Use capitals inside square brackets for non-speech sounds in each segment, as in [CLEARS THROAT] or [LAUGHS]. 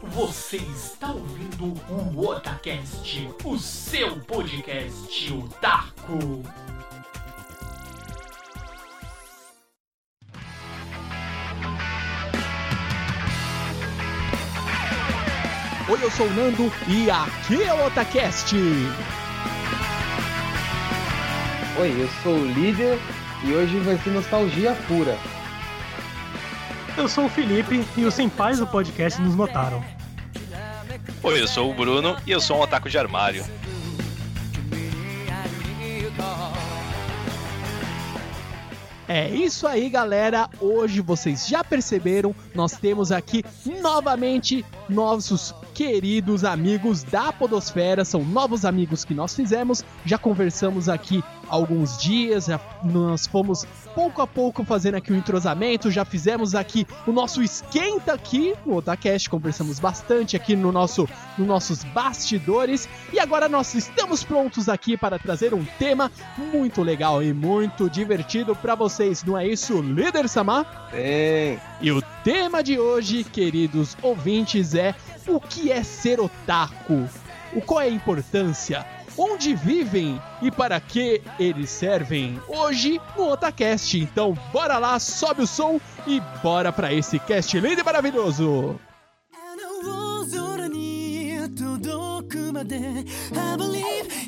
Você está ouvindo o Otacast, o seu podcast otaku. Oi, eu sou o Nando e aqui é o Otacast. Oi, eu sou o líder e hoje vai ser nostalgia pura. Eu sou o Felipe e os senpais do podcast nos notaram. Oi, eu sou o Bruno e eu sou um otaku de armário. É isso aí, galera. Hoje vocês já perceberam, nós temos aqui novamente nossos queridos amigos da Podosfera. São novos amigos que nós fizemos. Já conversamos aqui alguns dias, já nós fomos pouco a pouco fazendo aqui o entrosamento, já fizemos aqui o nosso esquenta aqui no Otacast, conversamos bastante aqui no nosso nos nossos bastidores e agora nós estamos prontos aqui para trazer um tema muito legal e muito divertido para vocês, não é isso, líder Samar? Sim. E o tema de hoje, queridos ouvintes, é o que é ser otaku? O qual é a importância? onde vivem e para que eles servem. Hoje no Otacast. Então, bora lá, sobe o som e bora para esse cast lindo e maravilhoso. I believe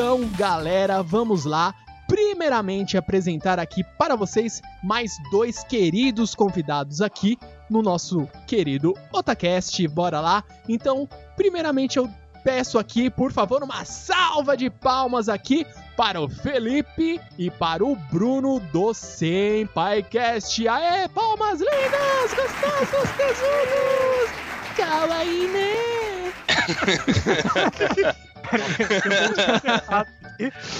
Então, galera, vamos lá. Primeiramente, apresentar aqui para vocês mais dois queridos convidados aqui no nosso querido Otacast. Bora lá. Então, primeiramente, eu peço aqui, por favor, uma salva de palmas aqui para o Felipe e para o Bruno do SenpaiCast. Aê, palmas lindas, gostosos, tesudos! Kawaii, né? [LAUGHS]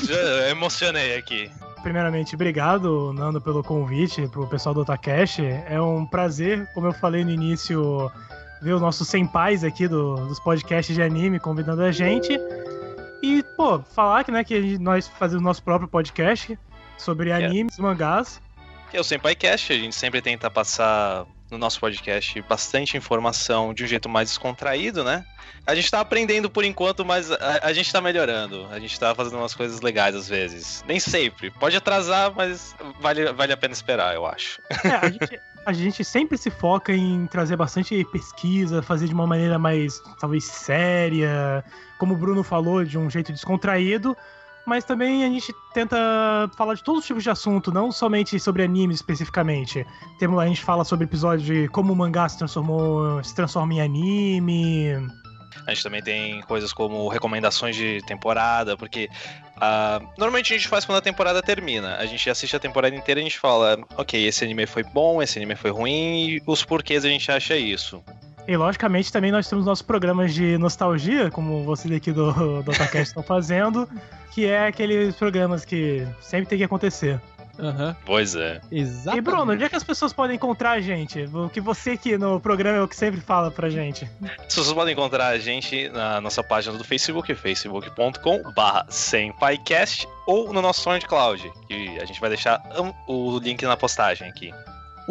Já eu emocionei aqui. Primeiramente, obrigado, Nando, pelo convite pro pessoal do Otacast. É um prazer, como eu falei no início, ver os nossos senpais aqui do- dos podcasts de anime convidando a gente. E, pô, falar que, né, que nós fazemos nosso próprio podcast sobre animes, mangás. Eu sempre Cast, a gente sempre tenta passar no nosso podcast bastante informação de um jeito mais descontraído, né? A gente tá aprendendo por enquanto, mas a, a gente tá melhorando. A gente tá fazendo umas coisas legais às vezes. Nem sempre. Pode atrasar, mas vale, vale a pena esperar, eu acho. É, a gente, a gente sempre se foca em trazer bastante pesquisa, fazer de uma maneira mais, talvez, séria, como o Bruno falou, de um jeito descontraído, mas também a gente tenta falar de todos os tipos de assunto, não somente sobre anime especificamente. Temos, a gente fala sobre episódios de como o mangá se transformou, se transforma em anime. A gente também tem coisas como recomendações de temporada, porque ah, normalmente a gente faz quando a temporada termina. A gente assiste a temporada inteira e a gente fala, ok, esse anime foi bom, esse anime foi ruim, e os porquês a gente acha isso. E logicamente também nós temos nossos programas de nostalgia, como vocês aqui do, do Otacast estão fazendo, que é aqueles programas que sempre tem que acontecer. Aham, Pois é. exatamente. E Bruno, onde é que as pessoas podem encontrar a gente? O que você aqui no programa é o que sempre fala pra gente. As pessoas podem encontrar a gente na nossa página do Facebook, facebook.com.br SenpaiCast, ou no nosso SoundCloud, que a gente vai deixar um- o link na postagem aqui.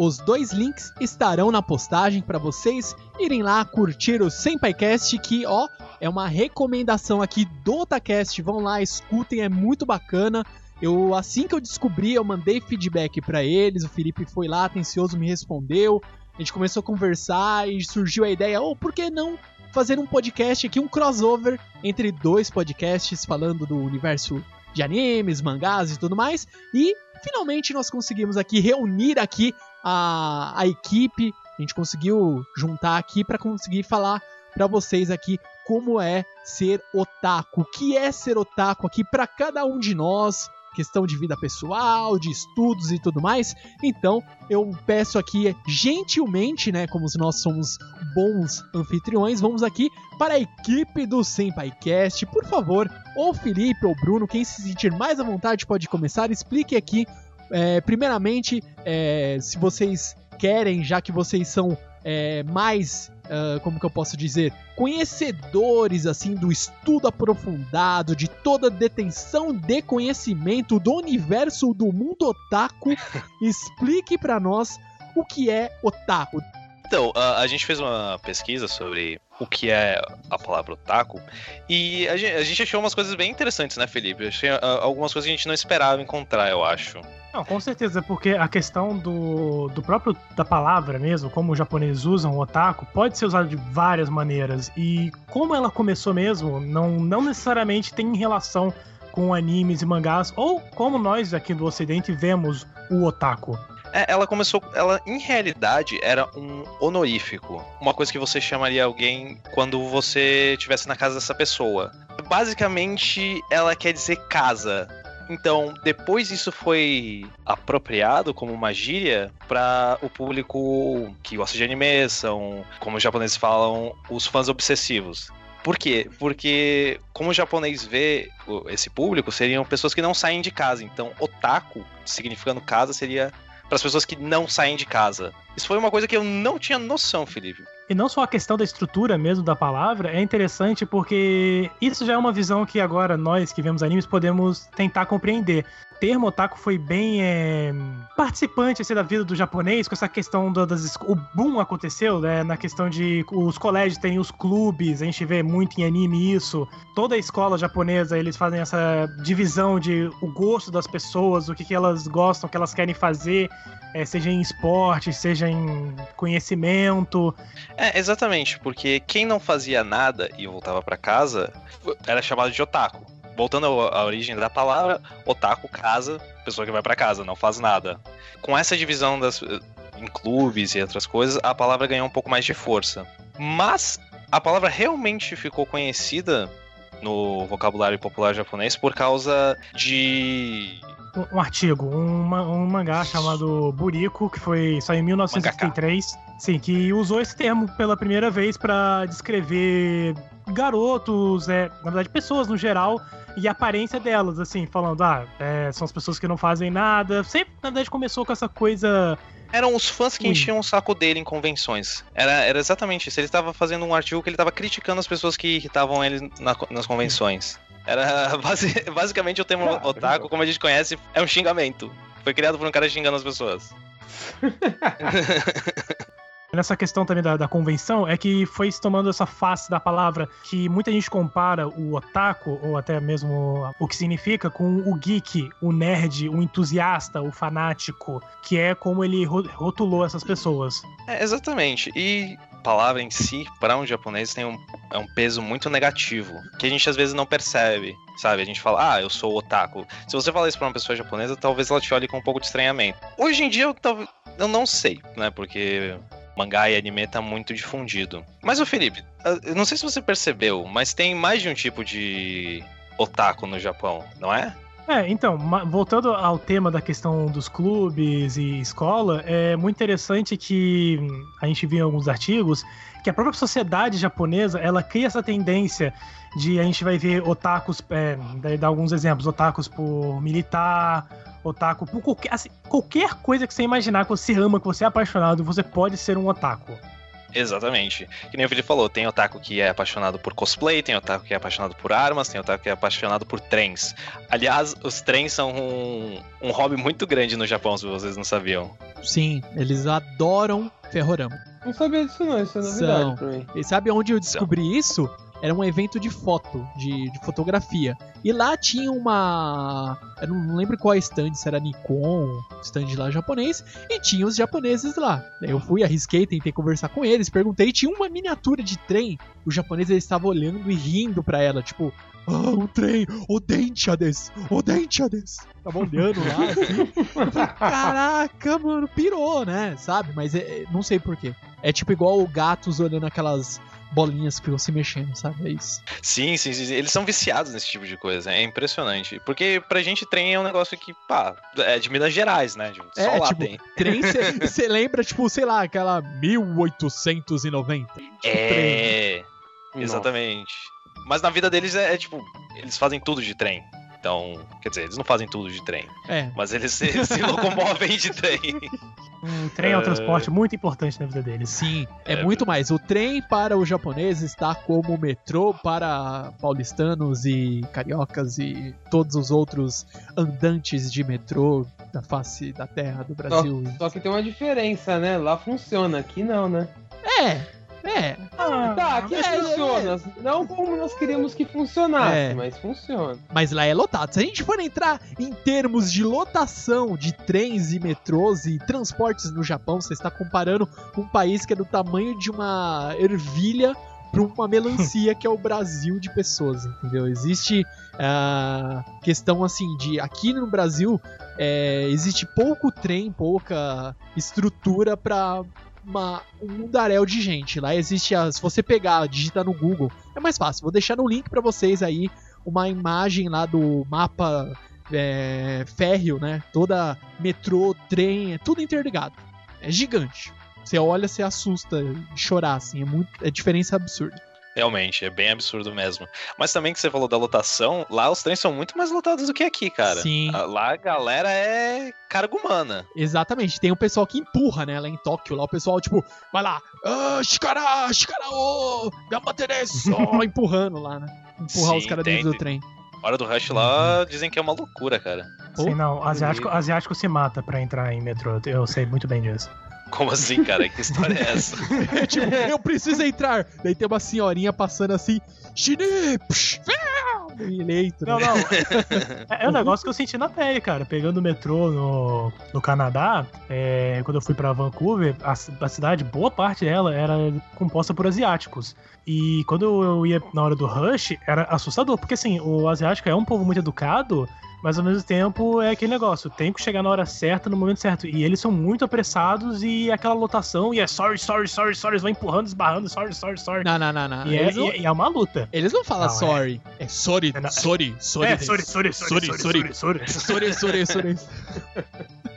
Os dois links estarão na postagem para vocês irem lá curtir o SenpaiCast, que ó, é uma recomendação aqui do Otacast. Vão lá, escutem, é muito bacana. Eu assim que eu descobri, eu mandei feedback pra eles, o Felipe foi lá, atencioso, me respondeu. A gente começou a conversar e surgiu a ideia, oh, por que não fazer um podcast aqui, um crossover entre dois podcasts falando do universo de animes, mangás e tudo mais. E finalmente nós conseguimos aqui reunir aqui a, a equipe. A gente conseguiu juntar aqui para conseguir falar para vocês aqui como é ser otaku, o que é ser otaku aqui para cada um de nós, questão de vida pessoal, de estudos e tudo mais. Então, eu peço aqui gentilmente, né, como nós somos bons anfitriões, vamos aqui para a equipe do SenpaiCast. Por favor, ou Felipe ou Bruno, quem se sentir mais à vontade pode começar. Explique aqui, é, primeiramente, é, se vocês querem, já que vocês são é, mais, ah, como que eu posso dizer, conhecedores assim do estudo aprofundado de toda a detenção de conhecimento do universo do mundo otaku, [LAUGHS] explique pra nós o que é otaku. Então, a, a gente fez uma pesquisa sobre o que é a palavra otaku e a gente, a gente achou umas coisas bem interessantes, né, Felipe? Achei ah, algumas coisas que a gente não esperava encontrar, eu acho. Não, com certeza, porque a questão do, do próprio da palavra mesmo, como os japoneses usam o otaku, pode ser usado de várias maneiras. E como ela começou mesmo, não, não necessariamente tem relação com animes e mangás, ou como nós aqui do ocidente vemos o otaku. É, ela começou. Ela, em realidade, era um honorífico. Uma coisa que você chamaria alguém quando você estivesse na casa dessa pessoa. Basicamente, ela quer dizer casa. Então, depois isso foi apropriado como uma gíria para o público que gosta de anime, são, como os japoneses falam, os fãs obsessivos. Por quê? Porque, como o japonês vê esse público, seriam pessoas que não saem de casa. Então, otaku, significando casa, seria para as pessoas que não saem de casa. Isso foi uma coisa que eu não tinha noção, Felipe. E não só a questão da estrutura mesmo da palavra, é interessante porque isso já é uma visão que agora nós que vemos animes podemos tentar compreender. Termo otaku foi bem é, participante assim, da vida do japonês, com essa questão do- das. O boom aconteceu, né? Na questão de os colégios têm os clubes, a gente vê muito em anime isso. Toda a escola japonesa eles fazem essa divisão de o gosto das pessoas, o que, que elas gostam, o que elas querem fazer, é, seja em esporte, seja em conhecimento. É, exatamente, porque quem não fazia nada e voltava pra casa era chamado de otaku. Voltando à origem da palavra, otaku, casa, pessoa que vai pra casa, não faz nada. Com essa divisão das, em clubes e outras coisas, a palavra ganhou um pouco mais de força. Mas a palavra realmente ficou conhecida no vocabulário popular japonês por causa de. um, artigo, um, um mangá chamado Buriko, que foi saiu em 1973, sim, que usou esse termo pela primeira vez pra descrever garotos, é, na verdade pessoas no geral e a aparência delas, assim, falando, ah, é, são as pessoas que não fazem nada. Sempre, na verdade, começou com essa coisa Eram os fãs que Ui. enchiam o saco dele em convenções. Era, era exatamente isso. Ele estava fazendo um artigo que ele estava criticando as pessoas que irritavam ele na- nas convenções. Era [LAUGHS] basi- basicamente o termo Caramba. otaku, como a gente conhece, é um xingamento. Foi criado por um cara xingando as pessoas. [LAUGHS] Nessa questão também da, da convenção, é que foi se tomando essa face da palavra que muita gente compara o otaku, ou até mesmo o que significa, com o geek, o nerd, o entusiasta, o fanático, que é como ele ro- rotulou essas pessoas. É, exatamente. E palavra em si, para um japonês, tem um, é um peso muito negativo, que a gente às vezes não percebe, sabe? A gente fala, ah, eu sou otaku. Se você falar isso pra uma pessoa japonesa, talvez ela te olhe com um pouco de estranhamento. Hoje em dia, eu, eu não sei, né? Porque mangá e anime tá muito difundido. Mas, o Felipe, eu não sei se você percebeu, mas tem mais de um tipo de otaku no Japão, não é? É, então, voltando ao tema da questão dos clubes e escola, é muito interessante que hum, a gente viu em alguns artigos que a própria sociedade japonesa ela cria essa tendência de a gente vai ver otakus, é, dar alguns exemplos, otakus por militar, otaku por qualquer, assim, qualquer coisa que você imaginar que você ama, que você é apaixonado, você pode ser um otaku. Exatamente. Que nem o Felipe falou, tem otaku que é apaixonado por cosplay, tem otaku que é apaixonado por armas, tem otaku que é apaixonado por trens. Aliás, os trens são um, um hobby muito grande no Japão, se vocês não sabiam. Sim, eles adoram ferrorama. Não sabia disso não, isso é novidade São. pra mim. E sabe onde eu descobri isso? Era um evento de foto, de, de fotografia. E lá tinha uma. Eu não lembro qual stand, se era Nikon, stand lá japonês, e tinha os japoneses lá. Eu fui, arrisquei, tentei conversar com eles, perguntei, tinha uma miniatura de trem. O japonês ele estava olhando e rindo pra ela, tipo, ah, um trem, odentiades, odentiades. Tava olhando lá, assim. [LAUGHS] Caraca, mano, pirou, né? Sabe? Mas é- é- não sei porquê. É tipo igual gatos olhando aquelas bolinhas que ficam se mexendo, sabe? É isso. Sim, sim, sim. Eles são viciados nesse tipo de coisa. É impressionante. Porque pra gente trem é um negócio que, pá, é de Minas Gerais, né? De- Só É, lá tipo, tem. Trem, [LAUGHS] você lembra, tipo, sei lá, aquela 1890. Tipo, trem. É, exatamente. Mas na vida deles é, é, tipo, eles fazem tudo de trem. Então, quer dizer, eles não fazem tudo de trem, É. mas eles se, se locomovem de trem. O [LAUGHS] trem é um É. transporte muito importante na vida deles. Sim, é, É, muito mais. O trem para os japoneses está como o metrô para paulistanos e cariocas e todos os outros andantes de metrô da face da terra do Brasil. Só que tem uma diferença, né? Lá funciona, aqui não, né? É, é. tá, aqui é, funciona. Não como nós queríamos que funcionasse, É. mas funciona. Mas lá é lotado. Se a gente for entrar em termos de lotação de trens e metrôs e transportes no Japão, você está comparando um país que é do tamanho de uma ervilha para uma melancia que é o Brasil de pessoas, entendeu? Existe a questão assim de aqui no Brasil é, existe pouco trem, pouca estrutura para um mundaréu de gente. Lá existe, se você pegar, digitar no Google, é mais fácil. Vou deixar no link para vocês aí uma imagem lá do mapa é, férreo, né? Toda metrô, trem, é tudo interligado. É gigante. Você olha, você assusta chorar, assim. É, muito, é diferença absurda. Realmente, é bem absurdo mesmo. Mas também que você falou da lotação, lá os trens são muito mais lotados do que aqui, cara. Sim. Ah, Lá a galera é carga humana. Exatamente. Tem o pessoal que empurra, né? Lá em Tóquio, lá o pessoal, tipo, vai lá, ah, shikara, shikara, oh, só [LAUGHS] empurrando lá, né? Empurrar Sim, os caras dentro do trem. Hora do rush lá dizem que é uma loucura, cara. Sim, não. Asiático, asiático se mata pra entrar em metrô. Eu sei muito bem disso. Como assim, cara? Que história é essa? É [LAUGHS] tipo, eu preciso entrar. Daí tem uma senhorinha passando assim, psh, eleito, né? Não, não. [LAUGHS] É, é um negócio que eu senti na pele, cara. Pegando o metrô no, no Canadá, é, quando eu fui pra Vancouver, a, a cidade, boa parte dela era composta por asiáticos. E quando eu ia na hora do rush, era assustador, porque assim, o asiático é um povo muito educado, mas ao mesmo tempo é aquele negócio, tem que chegar na hora certa, no momento certo. E eles são muito apressados e aquela lotação, e é sorry, sorry, sorry, sorry, eles vão empurrando, esbarrando, sorry, sorry, sorry. Não, não, não, não. E é, não, e- e é uma luta. eles não falam Não, é. sorry. É, sorry, É, não- sorry, sorry. é, sorry, sorry, sorry, sorry, sorry, sorry. sorry, sorry, sorry.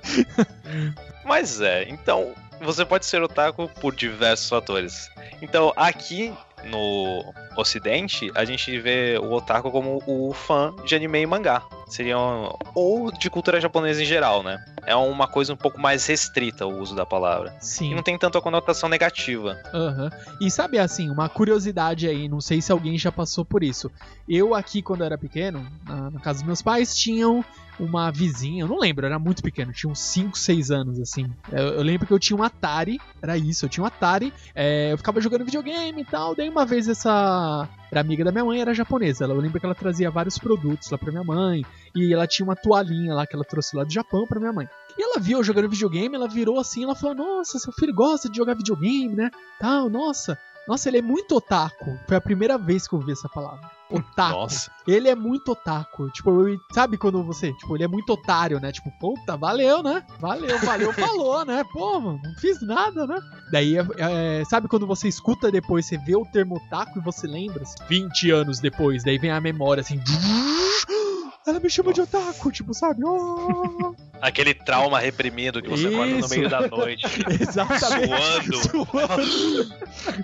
[LAUGHS] Mas é, então você pode ser otaku por diversos fatores. Então, aqui no Ocidente, a gente vê o otaku como o fã de anime e mangá. Seriam. Ou de cultura japonesa em geral, né? É uma coisa um pouco mais restrita o uso da palavra. E Sim. não tem tanto a conotação negativa. Aham. E sabe assim, uma curiosidade aí, não sei se alguém já passou por isso. Eu aqui, quando era pequeno, na, na casa dos meus pais, tinham uma vizinha, eu não lembro, era muito pequeno, tinha uns 5, 6 anos, assim. Eu, eu lembro que eu tinha um Atari, era isso, eu tinha um Atari, é, eu ficava jogando videogame e tal, daí uma vez essa era amiga da minha mãe, era japonesa, ela, eu lembro que ela trazia vários produtos lá pra minha mãe, e ela tinha uma toalhinha lá que ela trouxe lá do Japão pra minha mãe. E ela viu eu jogando videogame, ela virou assim, ela falou: Nossa, seu filho gosta de jogar videogame, né? Tal, nossa. Nossa, ele é muito otaku. Foi a primeira vez que eu ouvi essa palavra. Otaku. Nossa. Ele é muito otaku. Tipo, eu- sabe quando você, tipo, ele é muito otário, né? Tipo, puta, valeu, né? Valeu, valeu, [LAUGHS] falou, né? Pô, mano, não fiz nada, né? Daí, é, é, sabe quando você escuta depois, você vê o termo otaku e você lembra? assim, 20 anos depois, daí vem a memória assim. [GASPS] Ela me chama de otaku, tipo, sabe? Oh. [LAUGHS] Aquele trauma reprimido que você acorda no meio da noite. [LAUGHS] Exatamente. Suando. Suando.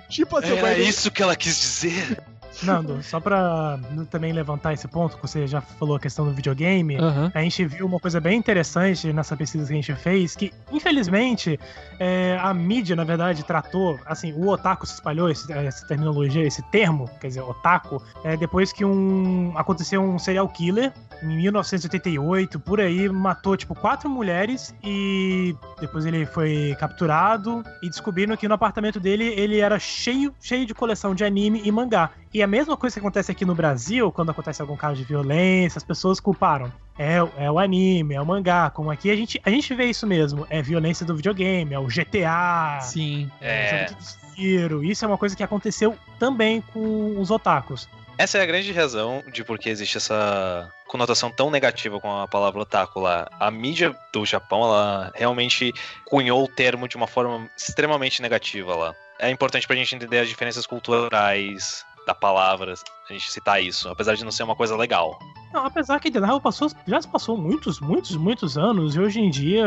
tipo assim, Era isso que ela quis dizer. Nando, só pra também levantar esse ponto, que você já falou a questão do videogame, Aham. a gente viu uma coisa bem interessante nessa pesquisa que a gente fez, que infelizmente é, a mídia, na verdade, tratou, assim, o otaku se espalhou, esse- essa terminologia, esse termo, quer dizer, otaku, é, depois que um aconteceu um serial killer em 1988, por aí, matou, tipo, quatro mulheres e depois ele foi capturado e descobriram que no apartamento dele ele era cheio, cheio de coleção de anime e mangá. E a mesma coisa que acontece aqui no Brasil, quando acontece algum caso de violência, as pessoas culparam. É, o- é o anime, é o mangá, como aqui a gente, a gente vê isso mesmo. É violência do videogame, é o GTA, Sim. é, É. jogo de tiro. Isso é uma coisa que aconteceu também com os otakus. Essa é a grande razão de por que existe essa conotação tão negativa com a palavra otaku lá. A mídia do Japão, ela realmente cunhou o termo de uma forma extremamente negativa lá. É importante pra gente entender as diferenças culturais da palavra, a gente citar isso, apesar de não ser uma coisa legal. Não, apesar que The Narrow passou, já se passou muitos, muitos, muitos anos, e hoje em dia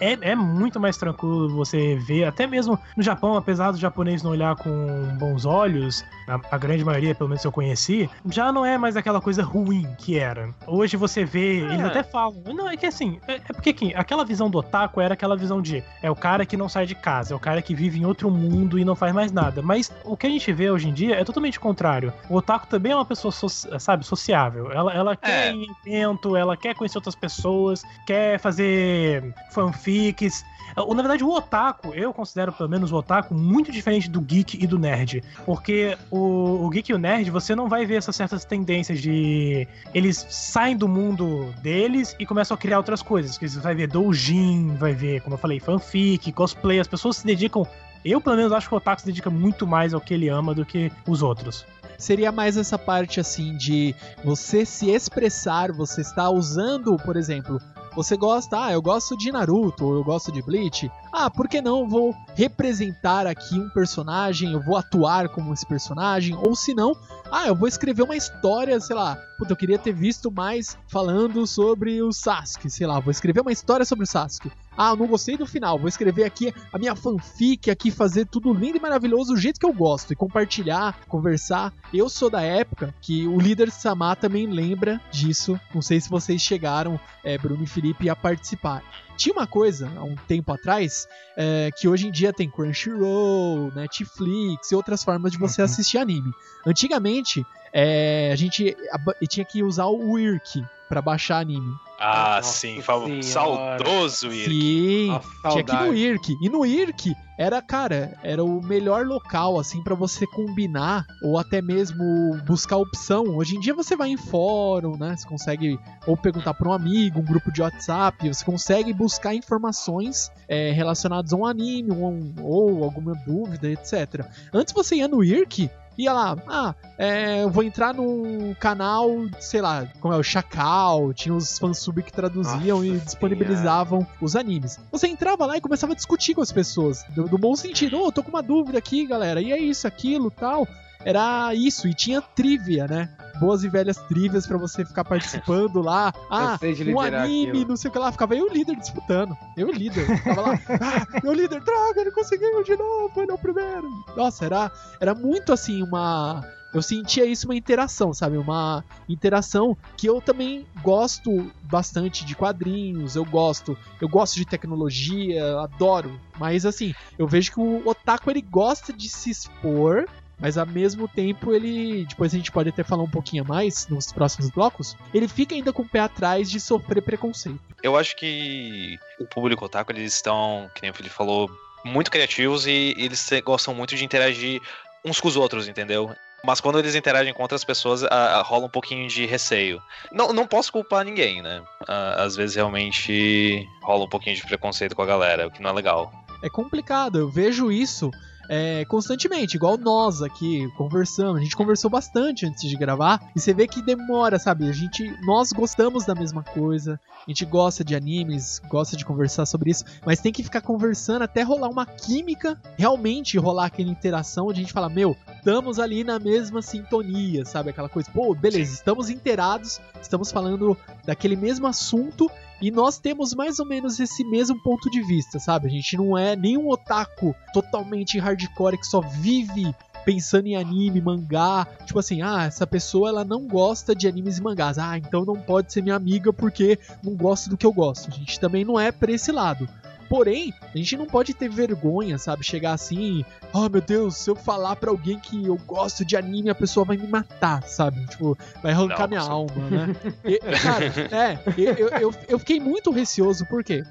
é, é muito mais tranquilo você ver, até mesmo no Japão, apesar do japonês não olhar com bons olhos, a, a grande maioria, pelo menos eu conheci, já não é mais aquela coisa ruim que era. Hoje você vê, É. eles até falam, não, é que assim, é, é porque aqui, aquela visão do otaku era aquela visão de é o cara que não sai de casa, é o cara que vive em outro mundo e não faz mais nada. Mas o que a gente vê hoje em dia é totalmente contrário. O otaku também é uma pessoa, so- sabe, sociável. Ela, ela quer É. ir em evento, ela quer conhecer outras pessoas, quer fazer fanfics. Na verdade, o otaku, eu considero pelo menos o otaku muito diferente do geek e do nerd. Porque o, o geek e o nerd, você não vai ver essas certas tendências de. Eles saem do mundo deles e começam a criar outras coisas. Que você vai ver doujin, vai ver, como eu falei, fanfic, cosplay. As pessoas se dedicam. Eu, pelo menos, acho que o otaku se dedica muito mais ao que ele ama do que os outros. Seria mais essa parte assim de você se expressar, você está usando, por exemplo, você gosta, ah, eu gosto de Naruto, ou eu gosto de Bleach. Ah, por que não vou representar aqui um personagem, eu vou atuar como esse personagem, ou se não, ah, eu vou escrever uma história, sei lá, puta, eu queria ter visto mais falando sobre o Sasuke, sei lá, vou escrever uma história sobre o Sasuke. Ah, eu não gostei do final, vou escrever aqui a minha fanfic, aqui fazer tudo lindo e maravilhoso do jeito que eu gosto e compartilhar, conversar. Eu sou da época que o líder Samar também lembra disso. Não sei se vocês chegaram, é, Bruno e Felipe, a participar. Tinha uma coisa, há um tempo atrás, é, que hoje em dia tem Crunchyroll, Netflix e outras formas de você Uhum. assistir anime. Antigamente, é, a gente tinha que usar o Wiki pra baixar anime. Ah, Nossa sim, senhora. saudoso Irk. Sim, Nossa, tinha que ir no. IRC. E no IRC era, cara, era o melhor local, assim, pra você combinar ou até mesmo buscar opção. Hoje em dia você vai em fórum, né? Você consegue ou perguntar pra um amigo, um grupo de WhatsApp, você consegue buscar informações é, relacionadas a um anime ou, um- ou alguma dúvida, etc. Antes você ia no IRC. Ia lá, ah, é, eu vou entrar num canal, sei lá, como é o Chacal, tinha os fansub que traduziam Nossa e disponibilizavam os animes. Você entrava lá e começava a discutir com as pessoas, do, do bom sentido. Ô, tô com uma dúvida aqui, galera, e é isso, aquilo, tal. Era isso, e tinha trivia, né? Boas e velhas trivias pra você ficar participando lá. [LAUGHS] Ah, um anime, aquilo. não sei o que lá. Ficava eu o líder disputando. Eu o líder. Ficava lá. [LAUGHS] Ah, meu líder, droga, ele conseguiu de novo, foi no primeiro. Nossa, era, era muito assim uma. Eu sentia isso uma interação, sabe? Uma interação que eu também gosto bastante de quadrinhos, eu gosto, eu gosto de tecnologia, adoro. Mas assim, eu vejo que o otaku ele gosta de se expor, mas ao mesmo tempo ele, depois a gente pode até falar um pouquinho a mais nos próximos blocos, ele fica ainda com o pé atrás de sofrer preconceito. Eu acho que o público otaku, eles estão, que nem o Felipe falou, muito criativos e eles gostam muito de interagir uns com os outros, entendeu? Mas quando eles interagem com outras pessoas, a- a- rola um pouquinho de receio. Não, não posso culpar ninguém, né? Ah, às vezes realmente rola um pouquinho de preconceito com a galera, o que não é legal. É complicado, eu vejo isso é, constantemente, igual nós aqui conversando. A gente conversou bastante antes de gravar e você vê que demora, sabe? A gente, nós gostamos da mesma coisa, a gente gosta de animes, gosta de conversar sobre isso, mas tem que ficar conversando até rolar uma química, realmente rolar aquela interação onde a gente fala, meu, estamos ali na mesma sintonia, sabe? Aquela coisa, pô, beleza, estamos inteirados, estamos falando daquele mesmo assunto e nós temos mais ou menos esse mesmo ponto de vista, sabe? A gente não é nenhum otaku totalmente hardcore que só vive pensando em anime, mangá. Tipo assim, ah, essa pessoa ela não gosta de animes e mangás. Ah, então não pode ser minha amiga porque não gosta do que eu gosto. A gente também não é pra esse lado. Porém, a gente não pode ter vergonha, sabe? Chegar assim, oh meu Deus, se eu falar pra alguém que eu gosto de anime, a pessoa vai me matar, sabe? Tipo, vai arrancar Não, minha você- alma, né? E, cara, é, eu, eu, eu, fiquei muito receoso, porque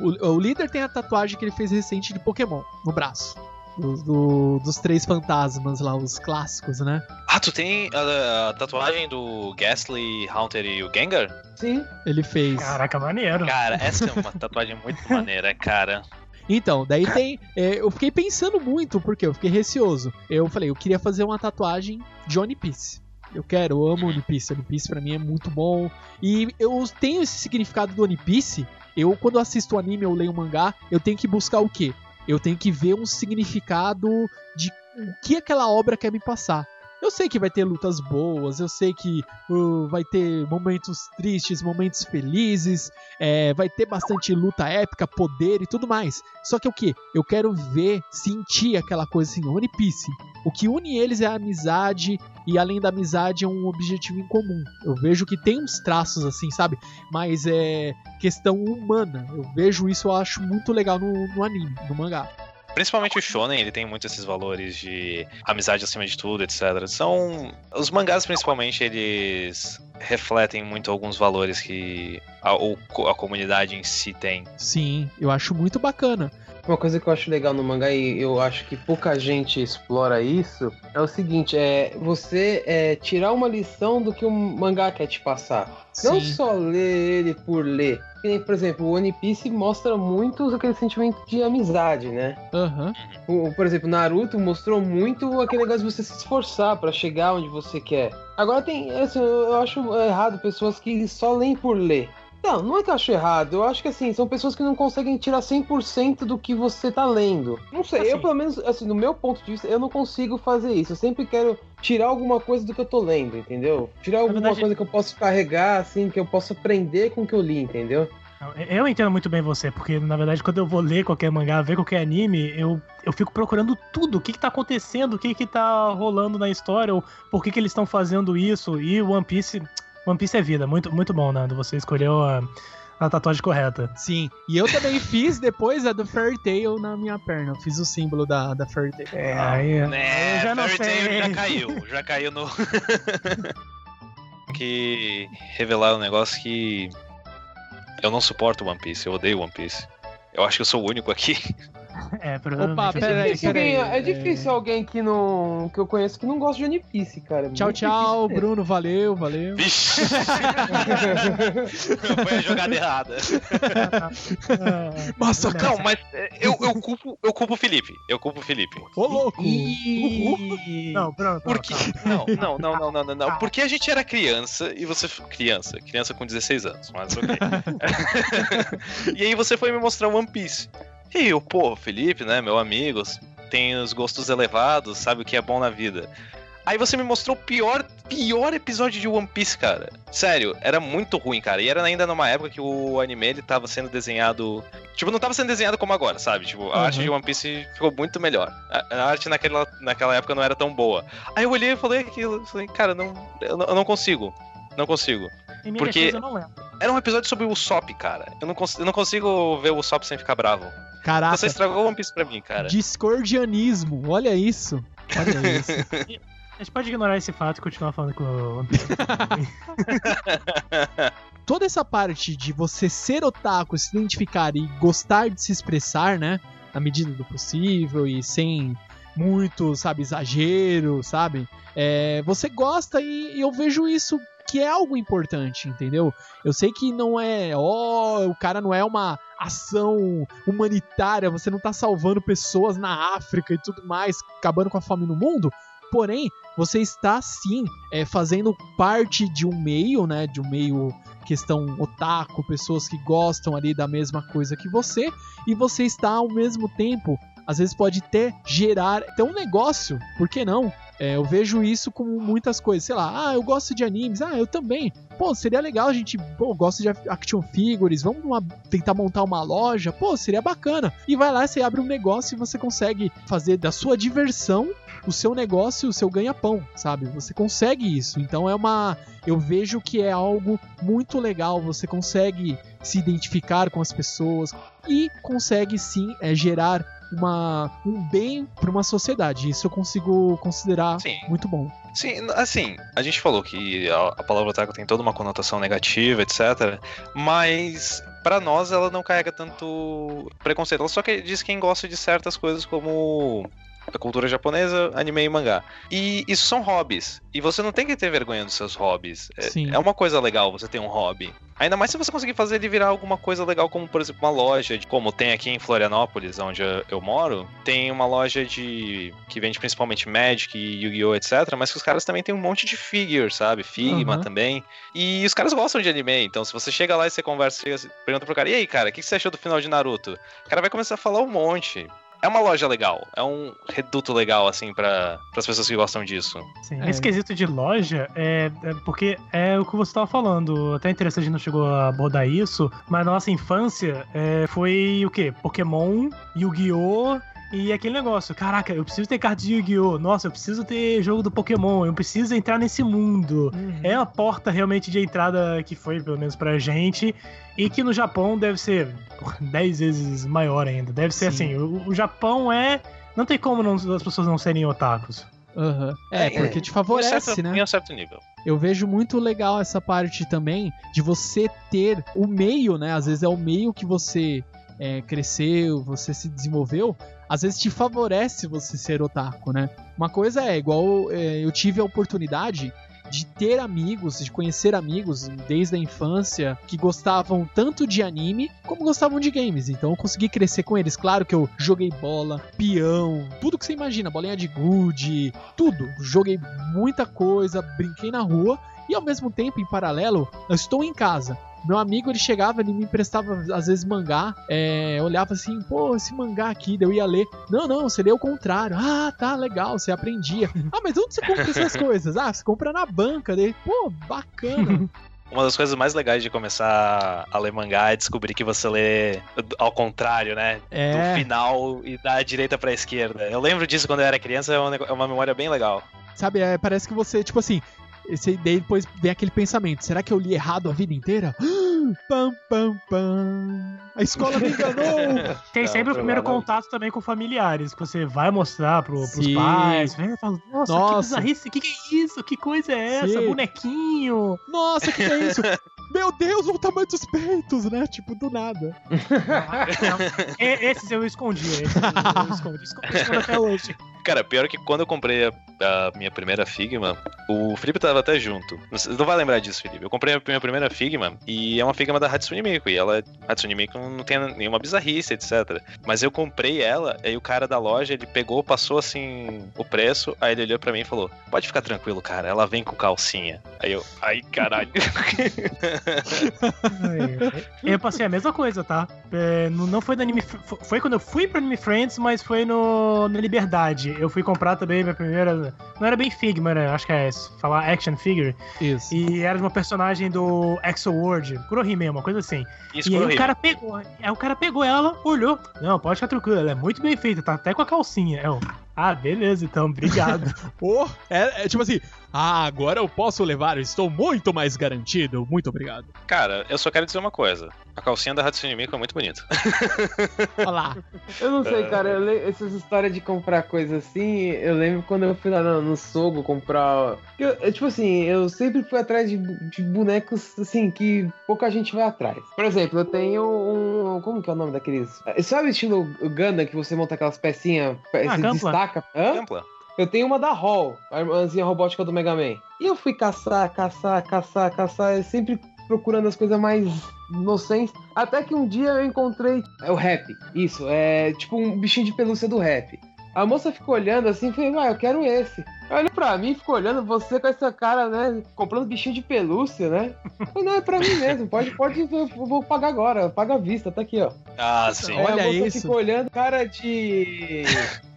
o, o líder tem a tatuagem que ele fez recente de Pokémon no braço. Do- do- dos três fantasmas lá, os clássicos, né? Ah, tu tem a, a tatuagem do Ghastly, Haunter e o Gengar? Sim. Ele fez. Caraca, maneiro. Cara, essa é uma tatuagem muito [LAUGHS] maneira, cara. Então, daí tem. é, eu fiquei pensando muito, porque eu fiquei receoso. Eu falei, eu queria fazer uma tatuagem de One Piece. Eu quero, eu amo One Piece. One Piece pra mim é muito bom. E eu tenho esse significado do One Piece. Eu, quando assisto anime ou leio mangá, eu tenho que buscar o quê? Eu tenho que ver um significado de o que aquela obra quer me passar. Eu sei que vai ter lutas boas, eu sei que uh, vai ter momentos tristes, momentos felizes, é, vai ter bastante luta épica, poder e tudo mais. Só que o que? Eu quero ver, sentir aquela coisa assim, One Piece. O que une eles é a amizade, e além da amizade é um objetivo em comum. Eu vejo que tem uns traços assim, sabe? Mas é questão humana. Eu vejo isso, eu acho muito legal no, no anime, no mangá. Principalmente o Shonen, ele tem muito esses valores de amizade acima de tudo, etc. São. Os mangás, principalmente, eles refletem muito alguns valores que a, a comunidade em si tem. Sim, eu acho muito bacana. Uma coisa que eu acho legal no mangá e eu acho que pouca gente explora isso é o seguinte, é você é, tirar uma lição do que o mangá quer te passar. Não Sim. só ler ele por ler. Por exemplo, o One Piece mostra muito aquele sentimento de amizade, né? Aham. O- por exemplo, Naruto mostrou muito aquele negócio de você se esforçar pra chegar onde você quer. Agora tem, assim, eu eu acho errado pessoas que só leem por ler. Não, não é que eu acho errado. Eu acho que assim, são pessoas que não conseguem tirar 100% do que você tá lendo. Não sei, eu Assim. pelo menos, assim, no meu ponto de vista, eu não consigo fazer isso. Eu sempre quero tirar alguma coisa do que eu tô lendo, entendeu? Tirar alguma verdade- coisa que eu posso carregar, assim, que eu possa aprender com o que eu li, entendeu? Eu entendo muito bem você, porque na verdade quando eu vou ler qualquer mangá, ver qualquer anime, eu, eu fico procurando tudo, o que que tá acontecendo, o que que tá rolando na história, ou por que que eles estão fazendo isso, e o One Piece, One Piece é vida, muito, muito bom, Nando, você escolheu a, a tatuagem correta. Sim. E eu também fiz depois a do Fairy Tail na minha perna. Eu fiz o símbolo da, da Fairy Tail. É, aí, Né, eu já não Fairy Tail já caiu, já caiu no. [LAUGHS] que revelar um negócio que eu não suporto One Piece, eu odeio One Piece. Eu acho que eu sou o único aqui. [LAUGHS] É, Opa, eu pera É aí, difícil, peraí, alguém, é é- difícil alguém que não que eu conheço que não gosta de One Piece, cara. Tchau, Muito tchau. Bruno. Valeu, valeu. Vixe! [LAUGHS] Foi a jogada errada. É, Nossa? Não, mas é, eu, eu, culpo, eu culpo o Felipe. Eu culpo o Felipe. Ô, louco. Ih, Não, pronto. Por quê? [LAUGHS] Não, não, não, não, não, não, não. Porque a gente era criança e você. Criança, criança com 16 anos, mas ok. e aí você foi me mostrar One Piece. E eu, pô, Felipe, né, meu amigo, tem os gostos elevados, sabe o que é bom na vida. Aí você me mostrou o pior, pior episódio de One Piece, cara. Sério, era muito ruim, cara. E era ainda numa época que o anime ele tava sendo desenhado. Tipo, não tava sendo desenhado como agora, sabe? Tipo, a Uhum. arte de One Piece ficou muito melhor. A, a arte naquela, naquela época não era tão boa. Aí eu olhei e falei aquilo, falei, cara, não, eu, não, eu não consigo. Não consigo. Em minha porque- defesa, eu não lembro. Era um episódio sobre o Usopp, cara. Eu não, cons- eu não consigo ver o Usopp sem ficar bravo. Caraca. Você estragou One Piece pra mim, cara. Discordianismo. Olha isso. Olha [LAUGHS] isso. A gente pode ignorar esse fato e continuar falando com o One Piece. [LAUGHS] Toda essa parte de você ser otaku, se identificar e gostar de se expressar, né? Na medida do possível e sem muito, sabe, exagero, sabe? É, você gosta e, e eu vejo isso que é algo importante, entendeu? Eu sei que não é, ó, o cara não é uma ação humanitária, você não tá salvando pessoas na África e tudo mais, acabando com a fome no mundo. Porém, você está sim é, fazendo parte de um meio, né? De um meio questão otaku, pessoas que gostam ali da mesma coisa que você, e você está ao mesmo tempo, às vezes pode até gerar até um negócio, por que não? É, eu vejo isso como muitas coisas, sei lá, ah, eu gosto de animes, ah, eu também. Pô, seria legal a gente, pô, gosto de action figures, vamos numa- tentar montar uma loja, pô, seria bacana. E vai lá, você abre um negócio e você consegue fazer da sua diversão o seu negócio, o seu ganha-pão, sabe? Você consegue isso. Então é uma. Eu vejo que é algo muito legal. Você consegue se identificar com as pessoas e consegue sim é, gerar uma, um bem para uma sociedade. Isso eu consigo considerar Sim. muito bom. Sim, assim, a gente falou que a, a palavra otaku tem toda uma conotação negativa, etc. Mas pra nós ela não carrega tanto preconceito. Ela só que diz quem gosta de certas coisas como a cultura japonesa, anime e mangá. E isso são hobbies. E você não tem que ter vergonha dos seus hobbies. É, Sim. é uma coisa legal você ter um hobby. Ainda mais se você conseguir fazer ele virar alguma coisa legal, como por exemplo uma loja, de- como tem aqui em Florianópolis, onde eu, moro, tem uma loja de que vende principalmente Magic e Yu-Gi-Oh, etc. Mas que os caras também tem um monte de figure, sabe? Figma Aham. também. E os caras gostam de anime. Então se você chega lá e você conversa, chega, pergunta pro cara, e aí, cara, o que que você achou do final de Naruto? O cara vai começar a falar um monte. É uma loja legal, é um reduto legal, assim, para as pessoas que gostam disso. Sim, É. Esse quesito de loja é, é porque é o que você estava falando. Até interessante a gente não chegou a abordar isso, mas na nossa infância é, foi o quê? Pokémon, Yu-Gi-Oh! E aquele negócio, caraca, eu preciso ter carta de Yu-Gi-Oh! Nossa, eu preciso ter jogo do Pokémon, eu preciso entrar nesse mundo. Uhum. É a porta realmente de entrada que foi, pelo menos pra gente, e que no Japão deve ser [LAUGHS] porra, 10 vezes maior ainda. Deve ser Sim. assim, o, o Japão é. Não tem como não- as pessoas não serem otakus. Aham. É, porque te Em favorece, certo, né? Em um certo nível. Eu vejo muito legal essa parte também de você ter o meio, né? Às vezes é o meio que você é, cresceu, você se desenvolveu. Às vezes te favorece você ser otaku, né? Uma coisa é, igual é, eu tive a oportunidade de ter amigos, de conhecer amigos desde a infância que gostavam tanto de anime como gostavam de games. Então eu consegui crescer com eles. Claro que eu joguei bola, peão, tudo que você imagina, bolinha de gude, tudo. Joguei muita coisa, brinquei na rua e ao mesmo tempo, em paralelo, eu estou em casa. Meu amigo ele chegava, ele me emprestava às vezes mangá, é, olhava assim, pô, esse mangá aqui, daí eu ia ler. Não, não, você lê o contrário. Ah, tá, legal, você aprendia. [LAUGHS] Ah, mas onde você compra essas coisas? Ah, você compra na banca. Daí, pô, bacana. [LAUGHS] Uma das coisas mais legais de começar a ler mangá é descobrir que você lê ao contrário, né? É. Do final e da direita pra esquerda. Eu lembro disso quando eu era criança, é uma, é uma memória bem legal. Sabe, é, parece que você, tipo assim, esse, daí depois vem aquele pensamento: será que eu li errado a vida inteira? [GASPS] pam, pam, pam. A escola me enganou. [LAUGHS] Tem Não, sempre o primeiro contato também com familiares, que você vai mostrar pro, pros Sim. pais. Vem e fala, nossa, Nossa. que bizarrice, que que é isso? Que coisa é essa? Sim. Bonequinho. Nossa, o que, que é isso? [LAUGHS] Meu Deus, o tamanho dos peitos, né? Tipo, do nada. E- Esses eu escondia, esses eu escondi. Escondi escondo até hoje. Cara, pior que quando eu comprei a, a minha primeira Figma, o Felipe tava até junto. Você não vai lembrar disso, Felipe. Eu comprei a minha primeira Figma e é uma Figma da Hatsune Miku. E ela, Hatsune Miku não tem nenhuma bizarrice, etc. Mas eu comprei ela, aí o cara da loja, ele pegou, passou assim o preço, aí ele olhou pra mim e falou: Pode ficar tranquilo, cara, ela vem com calcinha. Aí eu, ai caralho. [LAUGHS] [LAUGHS] Eu passei a mesma coisa, tá? É, não foi no Anime. fo- Foi quando eu fui pro Anime Friends, mas foi no, na Liberdade. Eu fui comprar também minha primeira. Não era bem Figma, né? Acho que é falar action figure. Isso. E era de uma personagem do Exo World, Kurohime, uma coisa assim. Isso e aí o cara pegou, aí o cara pegou ela, olhou. Não, pode ficar tranquilo, ela é muito bem feita, tá até com a calcinha. Eu, ah, beleza, então, obrigado. [LAUGHS] Oh, é, é tipo assim, ah, agora eu posso levar, eu estou muito mais garantido. Muito obrigado. Cara, eu só quero dizer uma coisa. A calcinha da Hatsune Miku é muito bonita. Olha lá. Eu não É. sei, cara. eu le- Essas histórias de comprar coisa assim, eu lembro quando eu fui lá no, no Sogo comprar. Eu, eu, tipo assim, eu sempre fui atrás de, de bonecos assim que pouca gente vai atrás. Por exemplo, eu tenho um. Como que é o nome daqueles? Sabe o estilo Gundam que você monta aquelas pecinhas, pe- Ah, destaca? Hã? Ampla. Eu tenho uma da Hall, a irmãzinha robótica do Mega Man. E eu fui caçar, caçar, caçar, caçar, sempre procurando as coisas mais inocentes. Até que um dia eu encontrei. É o rap. Isso, é tipo um bichinho de pelúcia do rap. A moça ficou olhando assim e falei, ah, eu quero esse. Olha pra mim, ficou olhando você com essa cara, né? Comprando bichinho de pelúcia, né? Falei, não, é pra mim mesmo. Pode, pode, eu vou pagar agora. Paga à vista, tá aqui, ó. Ah, sim. Aí Olha a moça isso. ficou olhando, cara de.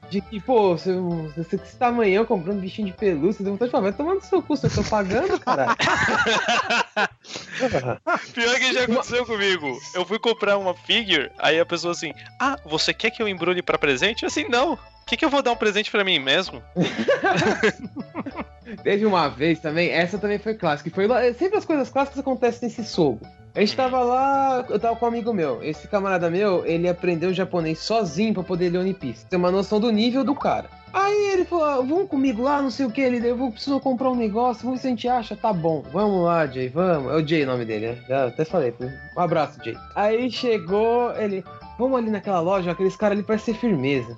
De que, pô, você, você esse tamanhão comprando bichinho de pelúcia, deu vontade de falar, vai tomar no seu cu, você eu tô pagando, caralho. [LAUGHS] Pior que já aconteceu comigo. Eu fui comprar uma figure, aí a pessoa assim, ah, você quer que eu embrulhe pra presente? Eu assim, não. O que, que eu vou dar um presente pra mim mesmo? [LAUGHS] Teve uma vez também, essa também foi clássica. Foi, lá- sempre as coisas clássicas acontecem nesse sogo. A gente tava lá, eu tava com um amigo meu. Esse camarada meu, ele aprendeu japonês sozinho pra poder ler One Piece. Tem uma noção do nível do cara. Aí ele falou, ah, vamos comigo lá, não sei o que. Ele, eu vou, preciso comprar um negócio, vamos ver se a gente acha. Tá bom, vamos lá, Jay, vamos. É o Jay o nome dele, né? Já até falei. Um abraço, Jay. Aí chegou, ele, vamos ali naquela loja, aqueles caras ali parecem firmeza.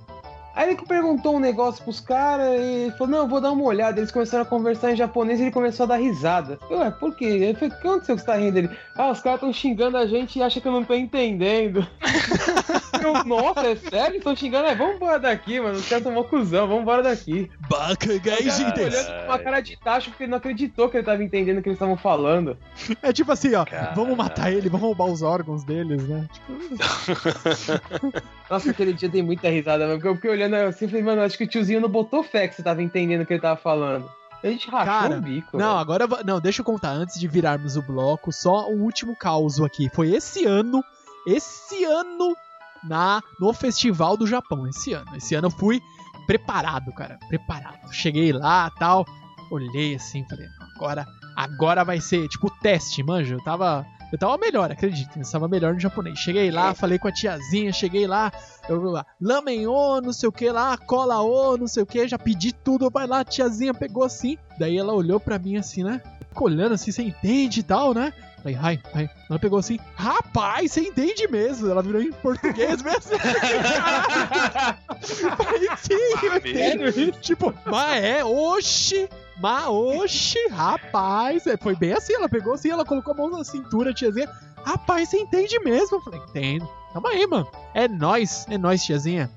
Aí ele perguntou um negócio pros caras e falou, não, eu vou dar uma olhada. Eles começaram a conversar em japonês e ele começou a dar risada. Eu, ué, por quê? Ele falou, o que aconteceu que você tá rindo? Ele, ah, os caras estão xingando a gente e acham que eu não tô entendendo. [LAUGHS] eu, nossa, é sério? Estão xingando? É, vamos embora daqui, mano. Os caras mó cuzão, vamos embora daqui. Baca, desu. olhando com uma cara de tacho porque ele não acreditou que ele tava entendendo o que eles estavam falando. É tipo assim, ó, Caralho. vamos matar ele, vamos roubar os órgãos deles, né? Tipo, [LAUGHS] Nossa, aquele dia dei muita risada, mano. Porque eu fiquei olhando assim e falei, mano, acho que o tiozinho não botou fé que você tava entendendo o que ele tava falando. A gente rachou Cara, o bico. Não, velho. agora não, deixa eu contar antes de virarmos o bloco, só um último caos aqui. Foi esse ano, esse ano na no Festival do Japão, esse ano. Esse ano eu fui preparado, cara, preparado. Cheguei lá, tal, olhei assim, falei, agora agora vai ser tipo teste, manja. Eu tava eu tava melhor, acredito, eu tava melhor no japonês. Cheguei lá, falei com a tiazinha, cheguei lá, eu lá, lamen o, não sei o que lá, cola o, não sei o que, já pedi tudo, vai lá, a tiazinha pegou assim, daí ela olhou pra mim assim, né, ficou olhando assim, você entende e tal, né, Falei, ai, ai. Ela pegou assim, rapaz, você entende mesmo. Ela virou em português mesmo. [LAUGHS] Falei, sim, entendo. Tipo, mas é, oxi, mas oxi, rapaz. É, foi bem assim, ela pegou assim, ela colocou a mão na cintura, tiazinha. Rapaz, você entende mesmo? Eu falei, entendo. Calma aí, mano. É nóis, é nóis, tiazinha.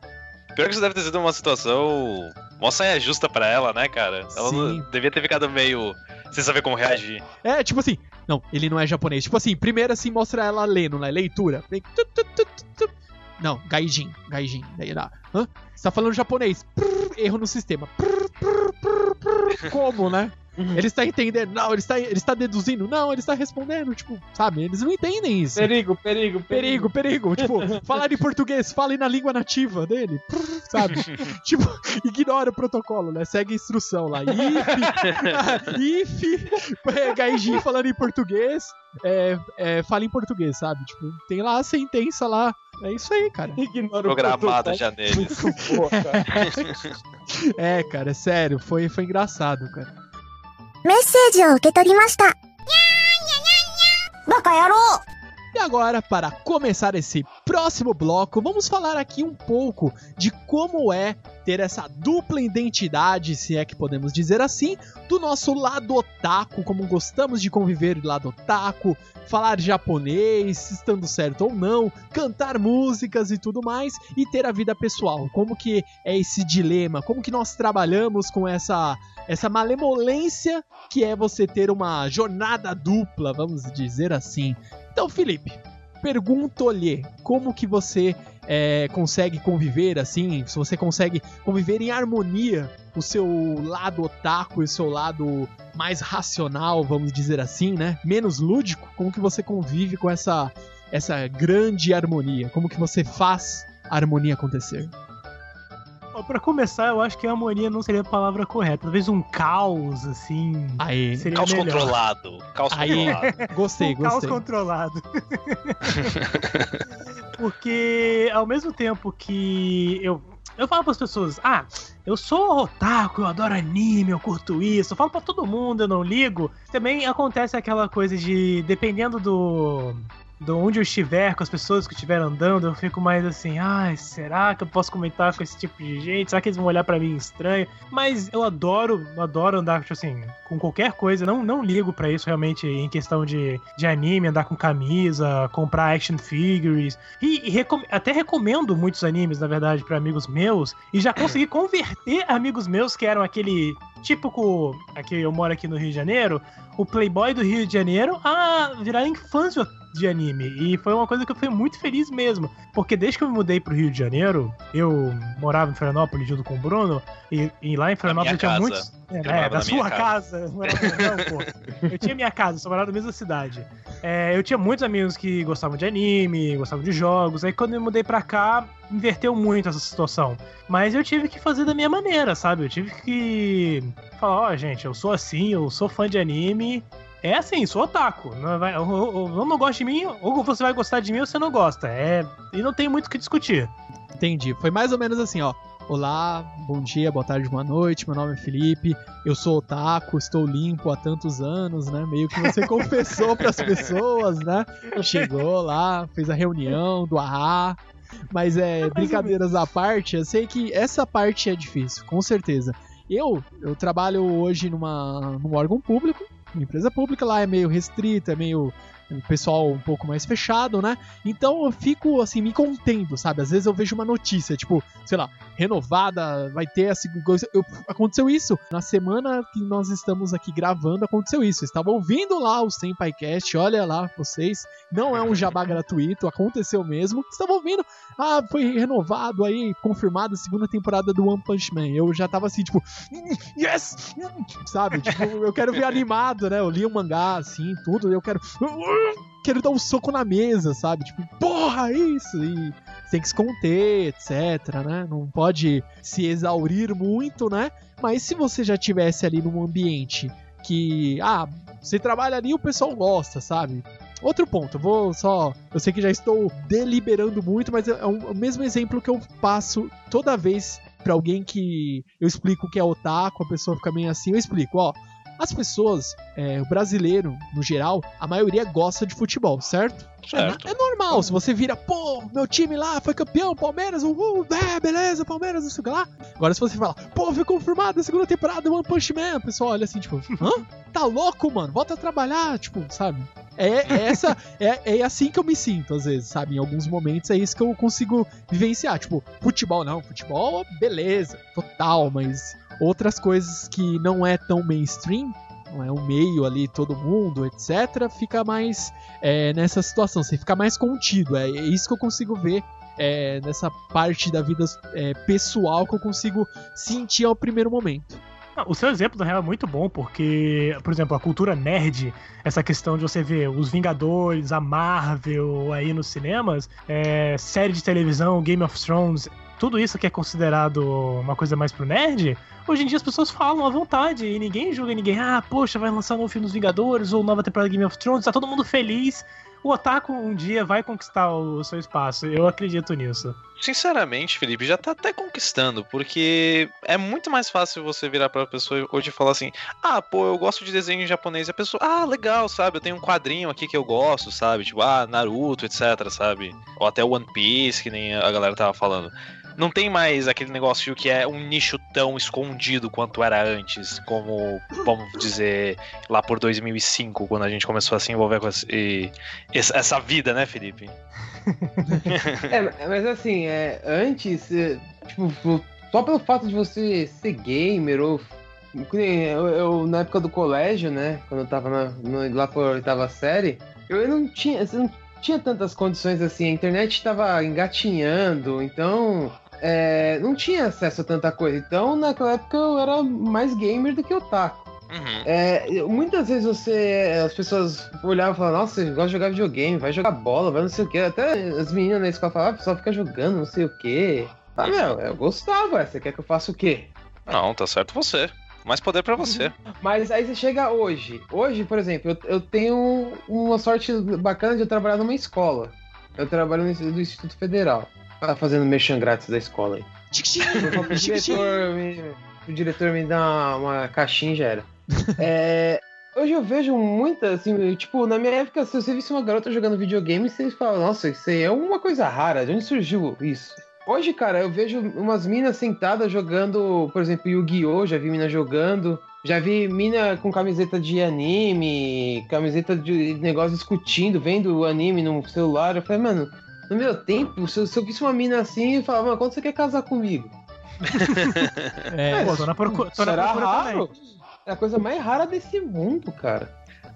Pior que isso deve ter sido uma situação. Mó saia justa pra ela, né, cara? Ela Sim. devia ter ficado meio. sem saber como reagir. É, tipo assim, não, ele não é japonês. Tipo assim, primeiro assim, mostra ela lendo, né? Leitura. Não, gaijin, gaijin. Daí lá, hã? Você tá falando japonês. Erro no sistema. Como, né? Ele está entendendo. Não, ele está, ele está deduzindo. Não, ele está respondendo. Tipo, sabe? Eles não entendem isso. Perigo, perigo, Perigo, perigo. Tipo, [LAUGHS] falar em português, fale na língua nativa dele. Sabe? [LAUGHS] tipo, ignora o protocolo, né? Segue a instrução lá. If, [LAUGHS] if, gaijin falando em português, é, é, fala em português, sabe? Tipo, tem lá a sentença lá. É isso aí, cara. Ignora Programado já neles. Muito boa, cara. É, cara, é sério. Foi, foi engraçado, cara. メッセージを受け取りました。バカ野郎 E agora, para começar esse próximo bloco, vamos falar aqui um pouco de como é ter essa dupla identidade, se é que podemos dizer assim, do nosso lado otaku, como gostamos de conviver do lado otaku, falar japonês, estando certo ou não, cantar músicas e tudo mais, e ter a vida pessoal. Como que é esse dilema? Como que nós trabalhamos com essa essa malemolência que é você ter uma jornada dupla, vamos dizer assim. Então, Felipe, pergunto-lhe como que você é, consegue conviver assim, se você consegue conviver em harmonia o seu lado otaku e o seu lado mais racional, vamos dizer assim, né? Menos lúdico, como que você convive com essa essa grande harmonia? Como que você faz a harmonia acontecer? Ó, Pra começar, eu acho que harmonia não seria a palavra correta. Talvez um caos, assim. Aí, Seria Caos melhor. controlado. Caos Aí. controlado. gostei, um caos gostei. controlado. [LAUGHS] [LAUGHS] Porque ao mesmo tempo que eu. Eu falo para as pessoas, ah, eu sou otaku, eu adoro anime, eu curto isso, eu falo pra todo mundo, eu não ligo. Também acontece aquela coisa de, dependendo do, de onde eu estiver, com as pessoas que estiver andando, eu fico mais assim, ai, será que eu posso comentar com esse tipo de gente? Será que eles vão olhar pra mim estranho? Mas eu adoro, adoro andar, tipo assim, com qualquer coisa, não, não ligo pra isso realmente em questão de, de anime, andar com camisa, comprar action figures. E, e recom- até recomendo muitos animes, na verdade, pra amigos meus, e já consegui [CLEARS THROAT] converter amigos meus que eram aquele típico. Aqui eu moro aqui no Rio de Janeiro, o Playboy do Rio de Janeiro a virarem fãs de, anime. E foi uma coisa que eu fui muito feliz mesmo. Porque desde que eu me mudei pro Rio de Janeiro, eu morava em Florianópolis junto com o Bruno, e, e lá em Florianópolis minha tinha casa. muitos. É, Eu é, da sua casa. Eu morava- Não, pô. Eu tinha minha casa, eu só morava na mesma cidade. É, eu tinha muitos amigos que gostavam de anime, gostavam de jogos. Aí quando eu mudei pra cá, inverteu muito essa situação. Mas eu tive que fazer da minha maneira, sabe? Eu tive que falar, ó, gente, eu sou assim, eu sou fã de anime é assim, sou otaku. Não vai, ou, ou, ou não gosta de mim, ou você vai gostar de mim ou você não gosta. É, e não tem muito o que discutir. Entendi. Foi mais ou menos assim, ó. Olá, bom dia, boa tarde, boa noite. Meu nome é Felipe. Eu sou otaku, estou limpo há tantos anos, né? Meio que você [LAUGHS] confessou pras pessoas, né? Chegou lá, fez a reunião do Ahá. Mas é, [LAUGHS] brincadeiras à parte, eu sei que essa parte é difícil, com certeza. Eu, eu trabalho hoje numa, num órgão público, empresa pública, lá é meio restrita, é meio o pessoal um pouco mais fechado, né? Então eu fico assim me contendo, sabe? Às vezes eu vejo uma notícia, tipo, sei lá, renovada, vai ter a segunda coisa. Eu, aconteceu isso na semana que nós estamos aqui gravando, aconteceu isso. Estava ouvindo lá o Senpaicast, olha lá vocês, não é um jabá gratuito, aconteceu mesmo. Estava ouvindo, ah, foi renovado aí, confirmado a segunda temporada do One Punch Man. Eu já tava assim, tipo, yes! Sabe? Tipo, eu quero ver [LAUGHS] animado, né? Eu li o mangá assim, tudo, eu quero quero dar um soco na mesa, sabe? Tipo, porra, isso! E tem que se conter, etc, né? Não pode se exaurir muito, né? Mas se você já tivesse ali num ambiente que, ah, você trabalha ali e o pessoal gosta, sabe? Outro ponto, vou só. Eu sei que já estou deliberando muito, mas é o mesmo exemplo que eu passo toda vez pra alguém que eu explico que é otaku, a pessoa fica meio assim, eu explico, ó. As pessoas, é, o brasileiro, no geral, a maioria gosta de futebol, certo? Certo. É, é normal, se você vira, pô, meu time lá foi campeão, Palmeiras, uhul, é, beleza, Palmeiras, não sei o que lá. Agora, se você falar, pô, foi confirmado a segunda temporada One Punch Man, o pessoal olha assim, tipo, hã? Tá louco, mano? Volta a trabalhar, tipo, sabe? É, é essa, é, é assim que eu me sinto, às vezes, sabe? Em alguns momentos é isso que eu consigo vivenciar. Tipo, futebol não, futebol, beleza, total, mas outras coisas que não é tão mainstream, não é o meio ali, todo mundo, etc., fica mais é, nessa situação, você fica mais contido. É, é isso que eu consigo ver é, nessa parte da vida é, pessoal que eu consigo sentir ao primeiro momento. Ah, O seu exemplo, na real, é muito bom, porque, por exemplo, a cultura nerd, essa questão de você ver os Vingadores, a Marvel aí nos cinemas, é, série de televisão, Game of Thrones, tudo isso que é considerado uma coisa mais pro nerd, hoje em dia as pessoas falam à vontade e ninguém julga ninguém. Ah, poxa, vai lançar um novo filme dos Vingadores ou nova temporada de Game of Thrones, tá todo mundo feliz. O Otaku um dia vai conquistar o seu espaço, eu acredito nisso. Sinceramente, Felipe, já tá até conquistando, porque é muito mais fácil você virar pra pessoa hoje e falar assim: ah, pô, eu gosto de desenho japonês. E a pessoa, ah, legal, sabe? Eu tenho um quadrinho aqui que eu gosto, sabe? Tipo, ah, Naruto, etc, sabe? Ou até One Piece, que nem a galera tava falando. Não tem mais aquele negócio que é um nicho tão escondido quanto era antes, como, vamos dizer, lá por 2005, quando a gente começou a se envolver com esse- essa vida, né, Felipe? [LAUGHS] É, mas assim, é, antes, é, tipo, só pelo fato de você ser gamer ou. Eu, eu, na época do colégio, né? Quando eu tava na, no- lá por oitava série, eu não tinha. assim, não tinha tantas condições assim, a internet tava engatinhando, então. É, não tinha acesso a tanta coisa. Então, naquela época eu era mais gamer do que otaku. Uhum. É, muitas vezes você. As pessoas olhavam e falavam, nossa, você gosta de jogar videogame, vai jogar bola, vai não sei o quê. Até as meninas na escola falavam, ah, o pessoal fica jogando, não sei o quê. Ah, meu, eu gostava, você quer que eu faça o quê? Não, tá certo você. Mais poder pra você. [LAUGHS] Mas aí você chega hoje. Hoje, por exemplo, eu, eu tenho uma sorte bacana de eu trabalhar numa escola. Eu trabalho no Instituto Federal. Tá fazendo merchan grátis da escola aí. Pro diretor, me, o diretor me dá uma, caixinha e já era. [LAUGHS] É, hoje eu vejo muita, assim, tipo, na minha época, se você visse uma garota jogando videogame, você fala, nossa, isso aí é uma coisa rara, de onde surgiu isso? Hoje, cara, eu vejo umas minas sentadas jogando, por exemplo, Yu-Gi-Oh! Já vi mina jogando. Já vi mina com camiseta de anime, camiseta de negócio discutindo, vendo o anime no celular. Eu falei, mano, no meu tempo, se eu, se eu visse uma mina assim, eu falava, mano, quando você quer casar comigo? [LAUGHS] É, Pô, tô na procura, tô na Será procura raro? também. É a coisa mais rara desse mundo, cara.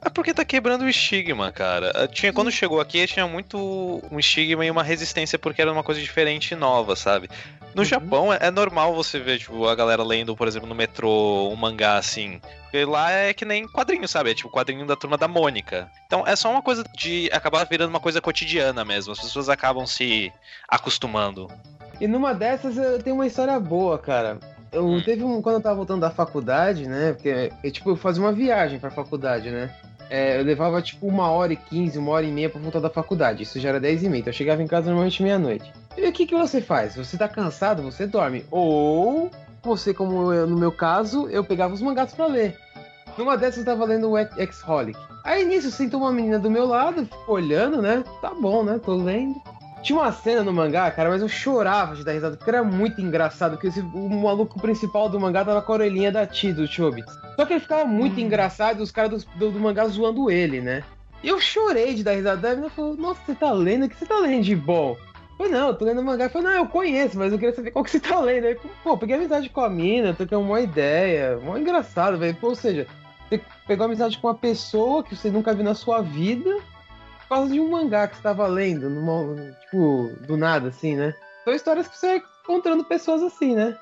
É porque tá quebrando o estigma, cara. Eh, Tinha, quando chegou aqui, tinha muito um estigma e uma resistência porque era uma coisa diferente e nova, sabe? No Uhum. Japão é, é normal você ver, tipo, a galera lendo, por exemplo, no metrô, um mangá assim. Porque lá é que nem quadrinho, sabe? É tipo quadrinho da turma da Mônica. Então é só uma coisa de acabar virando uma coisa cotidiana mesmo. As pessoas acabam se acostumando. E numa dessas eu tenho uma história boa, cara. Eu Hum. teve um quando eu tava voltando da faculdade, né? Porque eu, tipo, eu fazia uma viagem pra faculdade, né? É, eu levava tipo uma hora e quinze, uma hora e meia pra voltar da faculdade. Isso já era dez e meia. Então eu chegava em casa normalmente meia-noite. E o que, que você faz? Você tá cansado, você dorme. Ou você, como eu, no meu caso, eu pegava os mangás pra ler. Numa dessas eu tava lendo o X-Holic. Aí nisso sentou uma menina do meu lado, olhando, né? Tá bom, né? Tô lendo. Tinha uma cena no mangá, cara, mas eu chorava de dar risada, porque era muito engraçado, porque esse- o maluco principal do mangá tava com a orelhinha da Ti, do Chobits. Só que ele ficava muito engraçado e os caras do, do, do mangá zoando ele, né? E eu chorei de dar risada. Daí a menina falou, nossa, você tá lendo? O que você tá lendo de bom? Eu falei, não, eu tô lendo mangá. Eu falei, não, eu conheço, mas eu queria saber qual que você tá lendo. Aí, pô, peguei amizade com a mina, tô com uma ideia. Mó engraçado, velho. Ou seja, você pegou amizade com uma pessoa que você nunca viu na sua vida por causa de um mangá que você tava lendo, numa, tipo, do nada, assim, né? São histórias que você vai encontrando pessoas assim, né?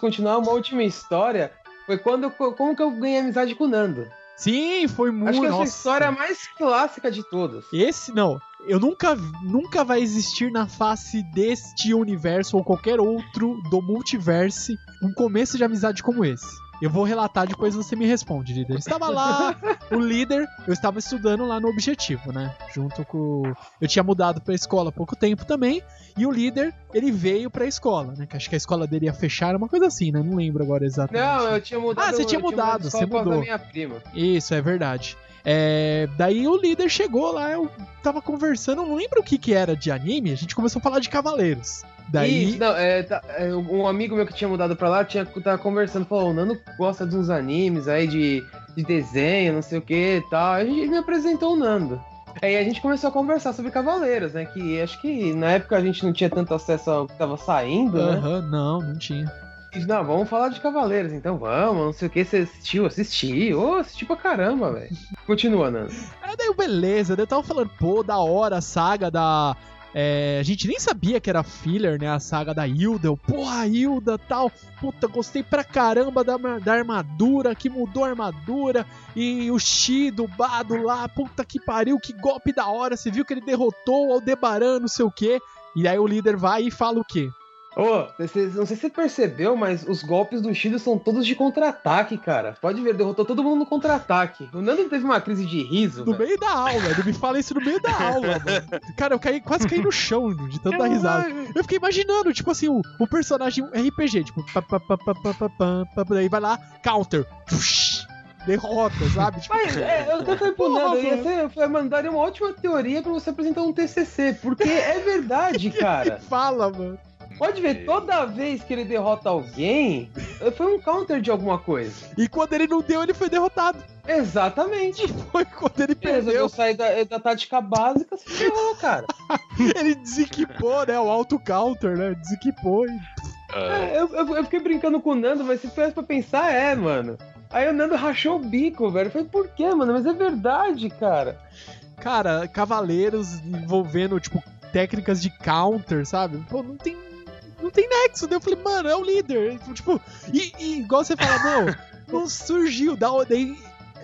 Continuar uma última história foi quando eu, como que eu ganhei amizade com o Nando. Sim, foi muito. Acho que essa nossa. história é a mais clássica de todas. Esse não. Eu nunca, nunca vai existir na face deste universo ou qualquer outro do multiverse um começo de amizade como esse. Eu vou relatar, depois você me responde, líder. Eu estava lá, o líder, eu estava estudando lá no Objetivo, né? Junto com. Eu tinha mudado pra escola há pouco tempo também. E o líder, ele veio pra escola, né? Que acho que a escola dele ia fechar, uma coisa assim, né? Não lembro agora exatamente. Não, eu tinha mudado. Ah, você tinha mudado, você escola por causa mudou. da minha prima. Isso, é verdade. É, daí o líder chegou lá, eu tava conversando, não lembro o que que era de anime, a gente começou a falar de Cavaleiros. Daí, Isso, não, é, tá- é, um amigo meu que tinha mudado pra lá tinha, tava conversando, falou, o Nando gosta de uns animes aí de, de desenho, não sei o que e tal. Aí ele me apresentou o Nando. Aí a gente começou a conversar sobre Cavaleiros, né? Que acho que na época a gente não tinha tanto acesso ao que tava saindo, né? aham, não, não tinha. Não, vamos falar de Cavaleiros, então vamos, não sei o que. Você assistiu, assisti, ô, assisti pra caramba, velho. Continua, Nando. Aí daí, beleza, daí eu tava falando, pô, da hora a saga da. é, a gente nem sabia que era filler, né? A saga da Hilda. Eu, porra, Hilda tal. Puta, gostei pra caramba da, da armadura, que mudou a armadura. E o Shi do Bado lá, puta que pariu, que golpe da hora. Você viu que ele derrotou o Aldebaran, não sei o quê. E aí o líder vai e fala o quê? Ô, você- não sei se você percebeu, mas os golpes do Shido são todos de contra-ataque, cara. Pode ver, derrotou todo mundo no contra-ataque. O Nando teve uma crise de riso. No meio da aula, ele me fala isso no meio da aula, mano. Cara, eu caí, quase caí no chão de tanto dar risada. Eu fiquei imaginando, tipo assim, o, o personagem RPG, tipo, pá, pá, pá, pá, pá, pá, pá, pá, daí vai lá, counter, push, derrota, sabe? Tipo, Mas é, eu até falei pro Porra, Nando, ia mano. ser, foi mandaria uma ótima teoria pra você apresentar um TCC, porque é verdade, [LAUGHS] cara. fala, mano. Pode ver, toda vez que ele derrota alguém, foi um counter de alguma coisa. E quando ele não deu, ele foi derrotado. Exatamente. Foi quando ele Ele resolveu perdeu, sair da, da tática básica, se ferrou, cara. [LAUGHS] ele desequipou, né? O auto counter, né? Desequipou e. Ah, É, eu, eu- eu fiquei brincando com o Nando, mas se tivesse pra pensar, é, mano. Aí o Nando rachou o bico, velho. Eu falei, por quê, mano? Mas é verdade, cara. Cara, cavaleiros envolvendo, tipo, técnicas de counter, sabe? Pô, não tem. Não tem nexo. Daí eu falei, mano, é o líder. Tipo, e, e igual você fala, não, [LAUGHS] não surgiu. Da, daí,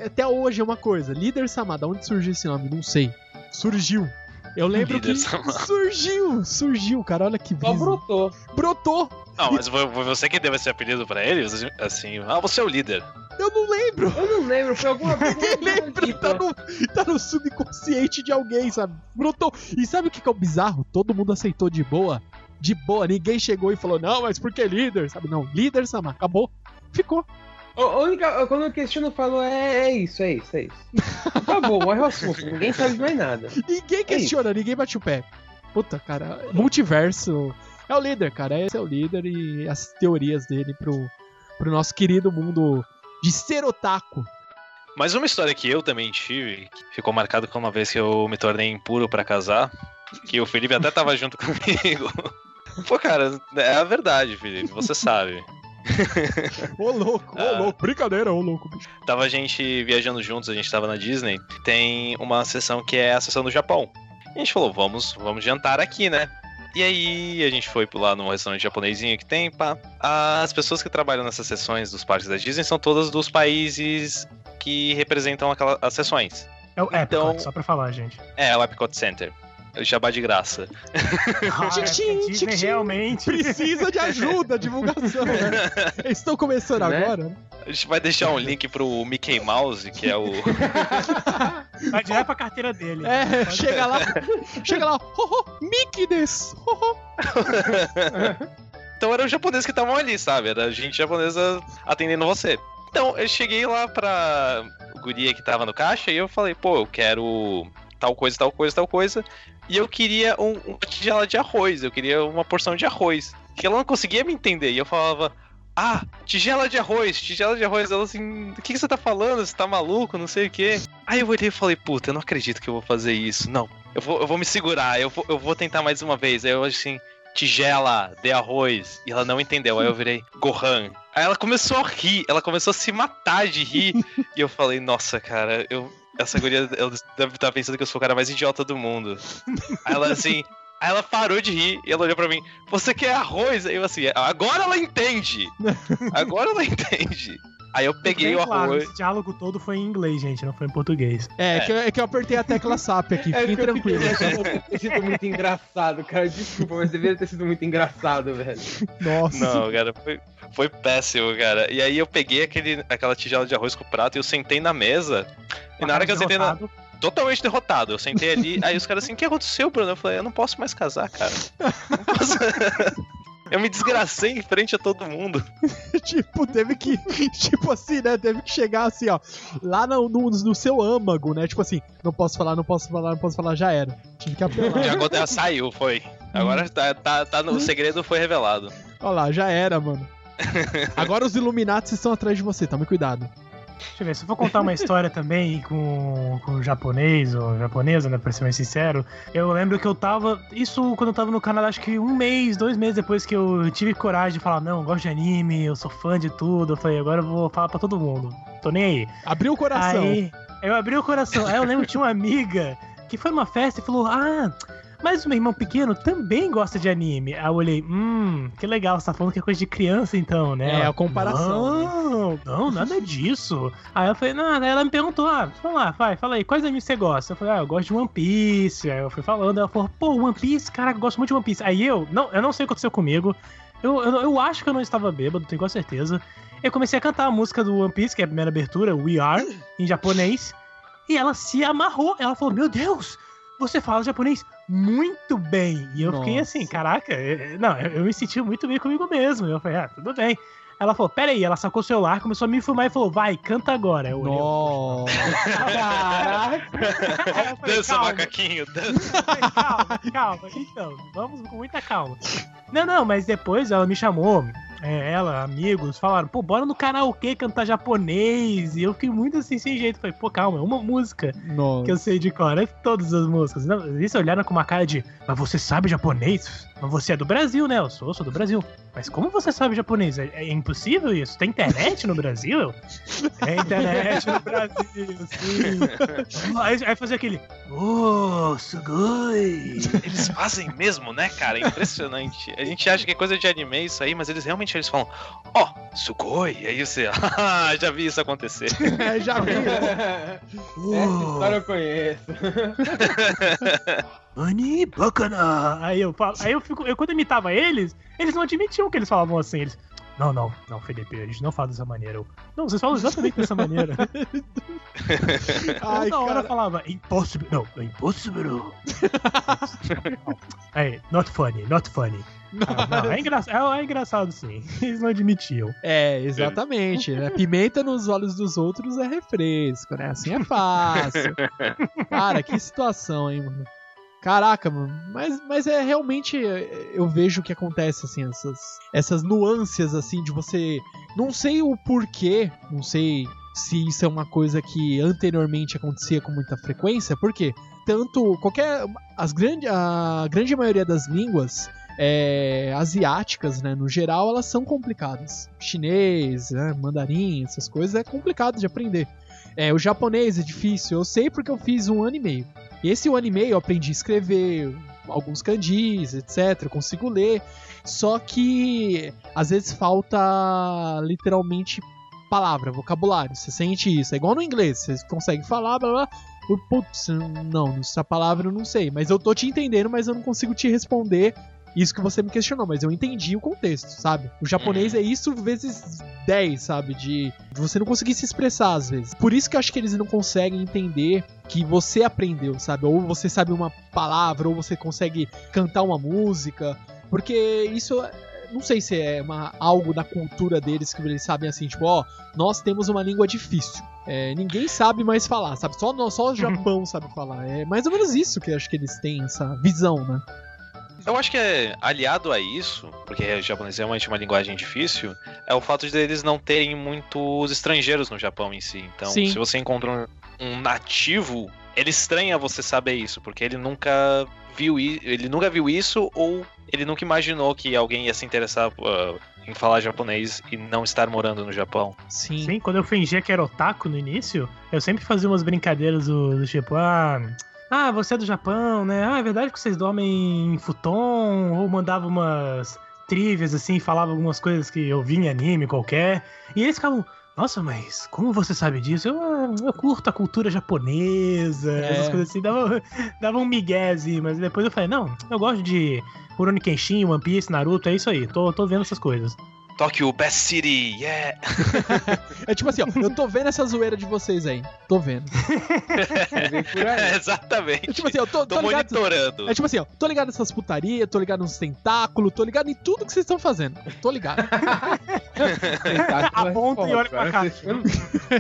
até hoje é uma coisa. Líder Sama, da onde surgiu esse nome? Não sei. Surgiu. Eu lembro Líder que surgiu, surgiu, cara. Olha que Só brisa. brotou. Brotou. Não, mas foi você que deu esse apelido pra ele? Assim, ah, você é o líder. Eu não lembro. Eu não lembro, foi alguma coisa. Ninguém lembra, tá no, tá no subconsciente de alguém, sabe? Brotou. E sabe o que que é o bizarro? Todo mundo aceitou de boa. De boa. Ninguém chegou e falou, não, mas por que líder? Sabe? Não, líder, Sama. Acabou. Ficou. A única, quando eu questiono, eu falo, é, é isso, é isso, é isso. Acabou, morre o assunto. [LAUGHS] Ninguém sabe mais nada. Ninguém questiona, ninguém bate o pé. Puta, cara. Multiverso. É o líder, cara. Esse é o líder e as teorias dele pro, pro nosso querido mundo de ser otaku. Mas uma história que eu também tive, que ficou marcado como uma vez que eu me tornei impuro pra casar, que o Felipe até tava junto [LAUGHS] comigo. Pô, cara, é a verdade, Felipe, você sabe. Ô louco, ô Ah. louco. Brincadeira, ô louco. bicho. Tava a gente viajando juntos, a gente tava na Disney. Tem uma sessão que é a sessão do Japão. E a gente falou, vamos, vamos jantar aqui, né? E aí a gente foi lá num restaurante japonesinho que tem, pá. As pessoas que trabalham nessas sessões dos parques da Disney são todas dos países que representam aquelas as sessões. É o Epcot, Então- só pra falar, gente. É, o Epcot Center. O Jabá de graça. Ah, Tchim, tchim, Disney tchim, tchim. realmente. Precisa de ajuda, divulgação, né? Eles [LAUGHS] estão começando Né? agora, né? A gente vai deixar um link pro Mickey Mouse, que é o. [LAUGHS] Vai direto pra carteira dele. É, chega lá, chega lá, ho, ho, Mickey-ness, ho, ho. Então era os japoneses que estavam ali, sabe? Era gente japonesa atendendo você. Então eu cheguei lá pra guria que tava no caixa e eu falei, pô, eu quero tal coisa, tal coisa, tal coisa. E eu queria um, uma tigela de arroz, eu queria uma porção de arroz. Que ela não conseguia me entender. E eu falava, ah, tigela de arroz, tigela de arroz. Ela assim, o que, que você tá falando? Você tá maluco? Não sei o quê. Aí eu olhei e falei, puta, eu não acredito que eu vou fazer isso. Não, eu vou, eu vou me segurar, eu vou, eu vou tentar mais uma vez. Aí eu assim, tigela de arroz. E ela não entendeu. Aí eu virei Gohan. Aí ela começou a rir, ela começou a se matar de rir. [LAUGHS] e eu falei, nossa, cara, eu. Essa guria ela deve estar pensando que eu sou o cara mais idiota do mundo. Aí ela assim. Aí ela parou de rir e ela olhou pra mim, você quer arroz? Eu assim, agora ela entende! Agora ela [LAUGHS] entende! Aí eu peguei o claro, arroz. esse diálogo todo foi em inglês, gente, não foi em português. É, Que, eu, é que eu apertei a tecla SAP aqui, [LAUGHS] fiquem que eu fiquei tranquilos. deve [LAUGHS] ter sido muito engraçado, cara. Desculpa, mas deveria ter sido muito engraçado, velho. Nossa. Não, cara, foi, foi péssimo, cara. E aí eu peguei aquele, aquela tigela de arroz com prato e eu sentei na mesa. E na hora que eu sentei na. Derrotado. Totalmente derrotado. Eu sentei ali, aí os caras assim, o que aconteceu, Bruno? Eu falei, eu não posso mais casar, cara. Não [LAUGHS] posso- Eu me desgracei em frente a todo mundo. [LAUGHS] tipo, teve que. Tipo assim, né? Teve que chegar assim, ó. Lá no, no, no seu âmago, né? Tipo assim, não posso falar, não posso falar, não posso falar, já era. Tive que apelar. Já, agora- já saiu, foi. Agora tá, tá, tá no, o segredo foi revelado. Olha lá, já era, mano. [LAUGHS] Agora os Illuminati estão atrás de você, tome cuidado. Deixa eu ver, se eu for contar uma história também com, com o japonês ou japonesa, né, pra ser mais sincero, eu lembro que eu tava. Isso quando eu tava no Canadá, acho que um mês, dois meses depois que eu tive coragem de falar: não, gosto de anime, eu sou fã de tudo. Eu falei: agora eu vou falar pra todo mundo. Tô nem aí. Abriu o coração. Aí eu abri o coração. Aí eu lembro que tinha uma amiga que foi numa festa e falou: Ah, mas o meu irmão pequeno também gosta de anime. Aí eu olhei, hum, que legal, você tá falando que é coisa de criança então, né? É, Ela, a comparação, né? Não, não, nada disso. Aí eu falei, não, aí ela me perguntou, ah, vamos lá, vai, fala aí, quais animes você gosta? Eu falei, ah, eu gosto de One Piece. Aí eu fui falando, ela falou, pô, One Piece, caraca, eu gosto muito de One Piece. Aí eu, não, eu não sei o que aconteceu comigo. Eu, eu, eu acho que eu não estava bêbado, tenho quase certeza. Eu comecei a cantar a música do One Piece, que é a primeira abertura, We Are, em japonês. E ela se amarrou. Ela falou: Meu Deus, você fala japonês muito bem. E eu fiquei Nossa. assim: Caraca, é- é- não, eu eu me senti muito bem comigo mesmo. Eu falei: Ah, tudo bem. Ela falou: Pera aí, ela sacou o celular, começou a me filmar e falou: Vai, canta agora. Eu olhei, Nossa. Caraca! Falei, Dança, "Calma." macaquinho, dança. Falei, calma, calma. Então, vamos com muita calma. Não, não, mas depois ela me chamou, é, ela, amigos, falaram, pô, bora no karaokê cantar japonês. E eu fiquei muito assim, sem jeito. Falei, pô, calma, é uma música Nossa. que eu sei de cor, é todas as músicas. Não, eles olharam com uma cara de, mas você sabe japonês? Mas você é do Brasil, né? Eu sou, eu sou do Brasil. Mas como você sabe japonês? É, é impossível isso? Tem internet no Brasil? Tem internet no Brasil, sim. Aí, aí fazia aquele, oh, sugoi. Eles fazem mesmo, né, cara? É impressionante. A gente acha que é coisa de anime isso aí, mas eles realmente eles falam, ó, sugoi. E aí você, [LAUGHS] ah, já vi isso acontecer. [LAUGHS] É, já vi. [LAUGHS] Essa história eu conheço. Ani bacana. Aí eu falo, aí eu fico, eu quando imitava eles, eles não admitiam que eles falavam assim, eles não, não, não, Felipe, a gente não fala dessa maneira. Eu, não, vocês falam exatamente dessa maneira. Ai, Toda hora cara. falava impossible. Não, impossible. aí, not funny, not funny. Ah, não, é, engra é, é engraçado sim. [LAUGHS] Eles não admitiam. É, exatamente. Né? Pimenta nos olhos dos outros é refresco, né? Assim é fácil. Cara, que situação, hein, mano. Caraca, mano. Mas, mas é realmente. Eu vejo o que acontece, assim, essas, essas nuances, assim, de você. Não sei o porquê, não sei se isso é uma coisa que anteriormente acontecia com muita frequência, porque tanto. qualquer. As grande, a grande maioria das línguas é, asiáticas, né, no geral, elas são complicadas. Chinês, né, mandarim, essas coisas é complicado de aprender. É, o japonês é difícil, eu sei porque eu fiz um ano e meio. Esse um ano e meio eu aprendi a escrever alguns kanjis, etc. Eu consigo ler. Só que às vezes falta literalmente palavra, vocabulário. Você sente isso. É igual no inglês, você consegue falar, blá blá. Putz, não, essa palavra eu não sei. Mas eu tô te entendendo, mas eu não consigo te responder Isso que você me questionou, mas eu entendi o contexto, sabe? O japonês é isso vezes 10, sabe? De, de você não conseguir se expressar às vezes. Por isso que eu acho que eles não conseguem entender que você aprendeu, sabe? Ou você sabe uma palavra, ou você consegue cantar uma música. Porque isso não sei se é uma, algo da cultura deles que eles sabem assim, tipo, ó, nós temos uma língua difícil. É, ninguém sabe mais falar, sabe? Só, só o [LAUGHS] Japão sabe falar. É mais ou menos isso que eu acho que eles têm, essa visão, né? Eu acho que é aliado a isso, porque o japonês é realmente uma linguagem difícil, é o fato de eles não terem muitos estrangeiros no Japão em si. Então, Sim. se você encontra um, um nativo, ele estranha você saber isso, porque ele nunca viu ele nunca viu isso ou ele nunca imaginou que alguém ia se interessar ah, em falar japonês e não estar morando no Japão. Sim. Sim, quando eu fingia que era otaku no início, eu sempre fazia umas brincadeiras do, do tipo, ah, ah, você é do Japão, né? Ah, é verdade que vocês dormem em futon? Ou mandava umas trivias assim, falava algumas coisas que eu vi em anime qualquer. E eles ficavam, nossa, mas como você sabe disso? Eu, "Ah, eu curto a cultura japonesa, É. essas coisas assim, dava, [LAUGHS] dava um assim, mas depois eu falei, não, eu gosto de Rurouni Kenshin, One Piece, Naruto, é isso aí, tô, tô vendo essas coisas. Tokyo, Best City, yeah! [LAUGHS] É tipo assim, ó, eu tô vendo essa zoeira de vocês aí. Tô vendo. [LAUGHS] [LAUGHS] É aí. É Exatamente. tipo assim, eu tô, Tô tô ligado. monitorando. É tipo assim, ó, tô ligado nessas putaria, tô ligado nos tentáculos, tô ligado em tudo que vocês estão fazendo. Tô ligado. Aponta e olha pra cá.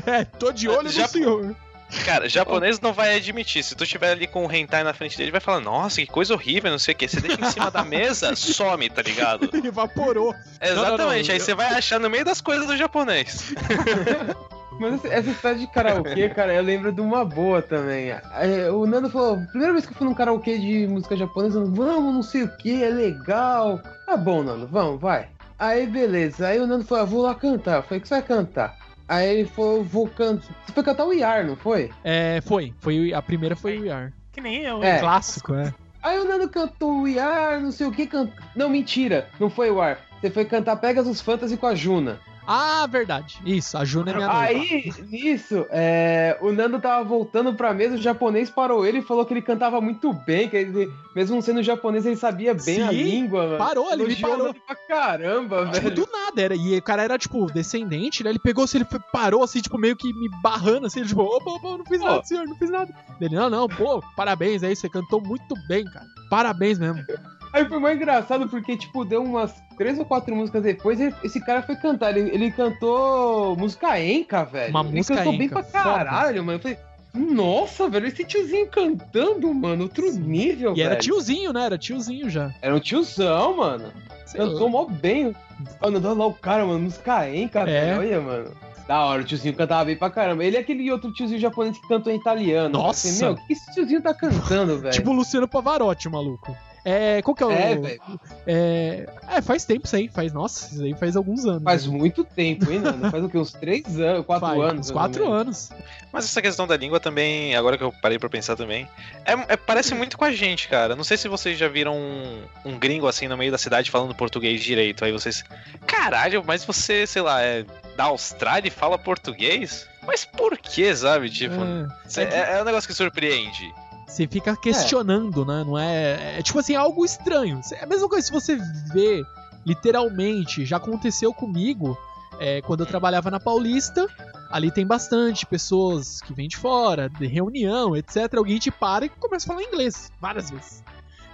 é, tô de olho Já- no senhor. Cara, japonês não vai admitir. Se tu estiver ali com o hentai na frente dele, vai falar, nossa, que coisa horrível, não sei o que. Você deixa em cima da mesa, [LAUGHS] some, tá ligado? [LAUGHS] Evaporou. Exatamente, não, aí eu- você vai achar no meio das coisas do japonês. [LAUGHS] Mas essa- essa história de karaokê, cara, eu lembro de uma boa também. É, O Nando falou, primeira vez que eu fui num karaokê de música japonesa, vamos, não sei o que, é legal. Tá bom, Nando, vamos, vai. Aí, beleza. Aí o Nando falou, ah, vou lá cantar. Eu falei, o que você vai cantar? Aí ele falou, vou cantar. Você foi cantar o Iar, não foi? É, foi. foi. A primeira foi o Yar. Que nem eu. É. Clássico, é. Aí o Nando cantou o Iar, não sei o que, can... Não, mentira, não foi o Iar. Você foi cantar Pegasus Fantasy com a Juna. Ah, verdade. Isso, a Juna é minha noiva. Aí, nisso, é, o Nando tava voltando pra mesa, o japonês parou ele e falou que ele cantava muito bem, que ele, mesmo sendo japonês, ele sabia bem a Sim, língua, mano. parou, ele me parou. pra caramba, Tipo, velho. do nada, era. E o cara era, tipo, descendente, né? Ele pegou assim, ele parou, assim, tipo, meio que me barrando, assim, ele, tipo, opa, opa, não fiz Pô. nada, senhor, não fiz nada. Ele, não, não, pô, parabéns aí, você cantou muito bem, cara. Parabéns mesmo. Aí foi mais engraçado porque, tipo, deu umas três ou quatro músicas depois, ele- esse cara foi cantar. Ele, ele cantou música enca, velho. Uma ele música cantou bem enca, pra caralho, mano. Eu falei, nossa, velho, esse tiozinho cantando, mano, outro nível, E era velho. tiozinho, né? Era tiozinho já. Era um tiozão, mano. Sei Cantou mó bem. Mano, lá o cara, mano, música enca, É. velho. Olha, mano. Da hora, o tiozinho cantava bem pra caramba. Ele é aquele outro tiozinho japonês que cantou em italiano. Nossa! Falei, meu, o que esse tiozinho tá cantando, [LAUGHS] velho? Tipo o Luciano Pavarotti, maluco. É, qual que é o. É, velho. É, é, faz tempo isso aí, faz, nossa, isso aí faz alguns anos. Faz né? muito tempo, hein, mano? Faz o quê? Uns três anos, quatro Faz anos. Uns quatro anos. Mas essa questão da língua também, agora que eu parei pra pensar também, é, é- parece muito com a gente, cara. Não sei se vocês já viram um, um gringo assim no meio da cidade falando português direito. Aí vocês. Caralho, mas você, sei lá, é da Austrália e fala português? Mas por que, sabe? Tipo, É. cê- é, é um negócio que surpreende. Você fica questionando, né? Não é. É tipo assim, algo estranho. É a mesma coisa se você vê, literalmente, já aconteceu comigo é, quando eu trabalhava na Paulista. Ali tem bastante pessoas que vêm de fora, de reunião, etc. Alguém te para e começa a falar inglês várias vezes.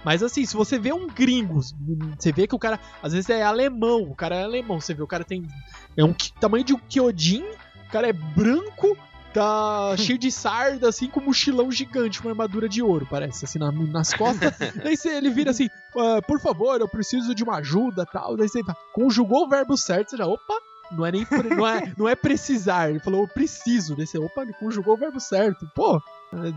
Mas assim, se você vê um gringo, você vê que o cara, às vezes é alemão, o cara é alemão, você vê o cara tem é um tamanho de um Kyojin, o cara é branco, tá cheio de sarda, assim, com um mochilão gigante, uma armadura de ouro, parece, assim, na- nas costas. [LAUGHS] Daí você- ele vira assim, "Ah, por favor, eu preciso de uma ajuda tal. Daí você conjugou o verbo certo, você já, opa, não é nem não é, não é precisar. Ele falou, eu preciso. Daí você, opa, ele conjugou o verbo certo. Pô,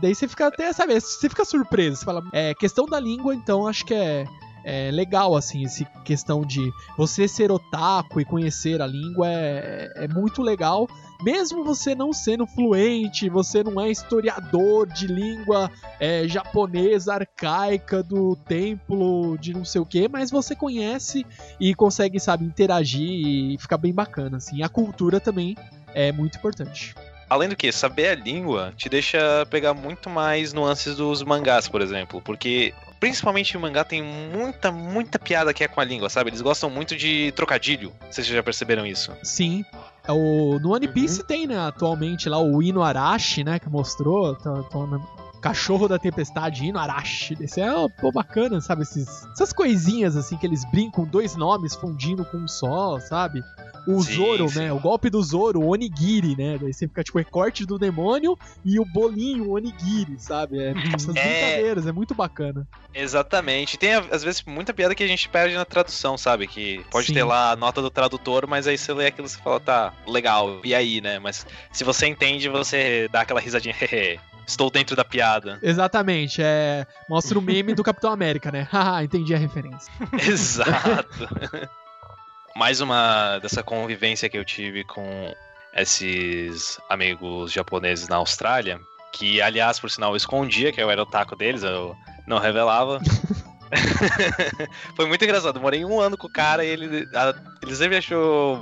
daí você fica até, sabe, você fica surpreso. Você fala, é, questão da língua, então acho que é. É legal, assim, esse questão de você ser otaku e conhecer a língua é, é muito legal. Mesmo você não sendo fluente, você não é historiador de língua é, japonesa arcaica do templo de não sei o que, mas você conhece e consegue, sabe, interagir e fica bem bacana, assim. A cultura também é muito importante. Além do que, saber a língua te deixa pegar muito mais nuances dos mangás, por exemplo. Porque principalmente em mangá, tem muita, muita piada que é com a língua, sabe? Eles gostam muito de trocadilho. Vocês já perceberam isso? Sim. É O, no One Piece tem, né, atualmente lá o Ino Arashi, né, que mostrou. Tá, tá, né, Cachorro da Tempestade, Ino Arashi. Esse é pô, bacana, sabe? Esses, essas coisinhas assim que eles brincam, dois nomes fundindo com um só, sabe? O Sim, Zoro, sim. né? O golpe do Zoro, o Onigiri, né? Daí você fica tipo recorte do demônio e o bolinho, o Onigiri, sabe? É, essas [LAUGHS] É. brincadeiras, é muito bacana. Exatamente. Tem, às vezes, muita piada que a gente perde na tradução, sabe? Que pode Sim. ter lá a nota do tradutor, mas aí você lê aquilo e você fala, tá, legal, e aí, né? Mas se você entende, você dá aquela risadinha, hehe, estou dentro da piada. Exatamente, é. Mostra o meme do Capitão América, né? [LAUGHS] Haha, entendi a referência. [LAUGHS] Exato. Mais uma dessa convivência que eu tive com esses amigos japoneses na Austrália, que aliás, por sinal, eu escondia que eu era o taco deles, eu não revelava. [LAUGHS] [LAUGHS] Foi muito engraçado. Eu morei um ano com o cara e ele, a- ele sempre achou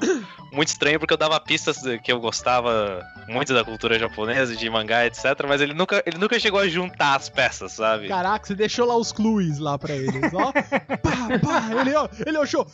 muito estranho porque eu dava pistas que eu gostava muito da cultura japonesa, de mangá, etc. Mas ele nunca, ele nunca chegou a juntar as peças, sabe? Caraca, você deixou lá os clues lá pra eles, ó. [LAUGHS] pá, pá, ele, ó, ele achou.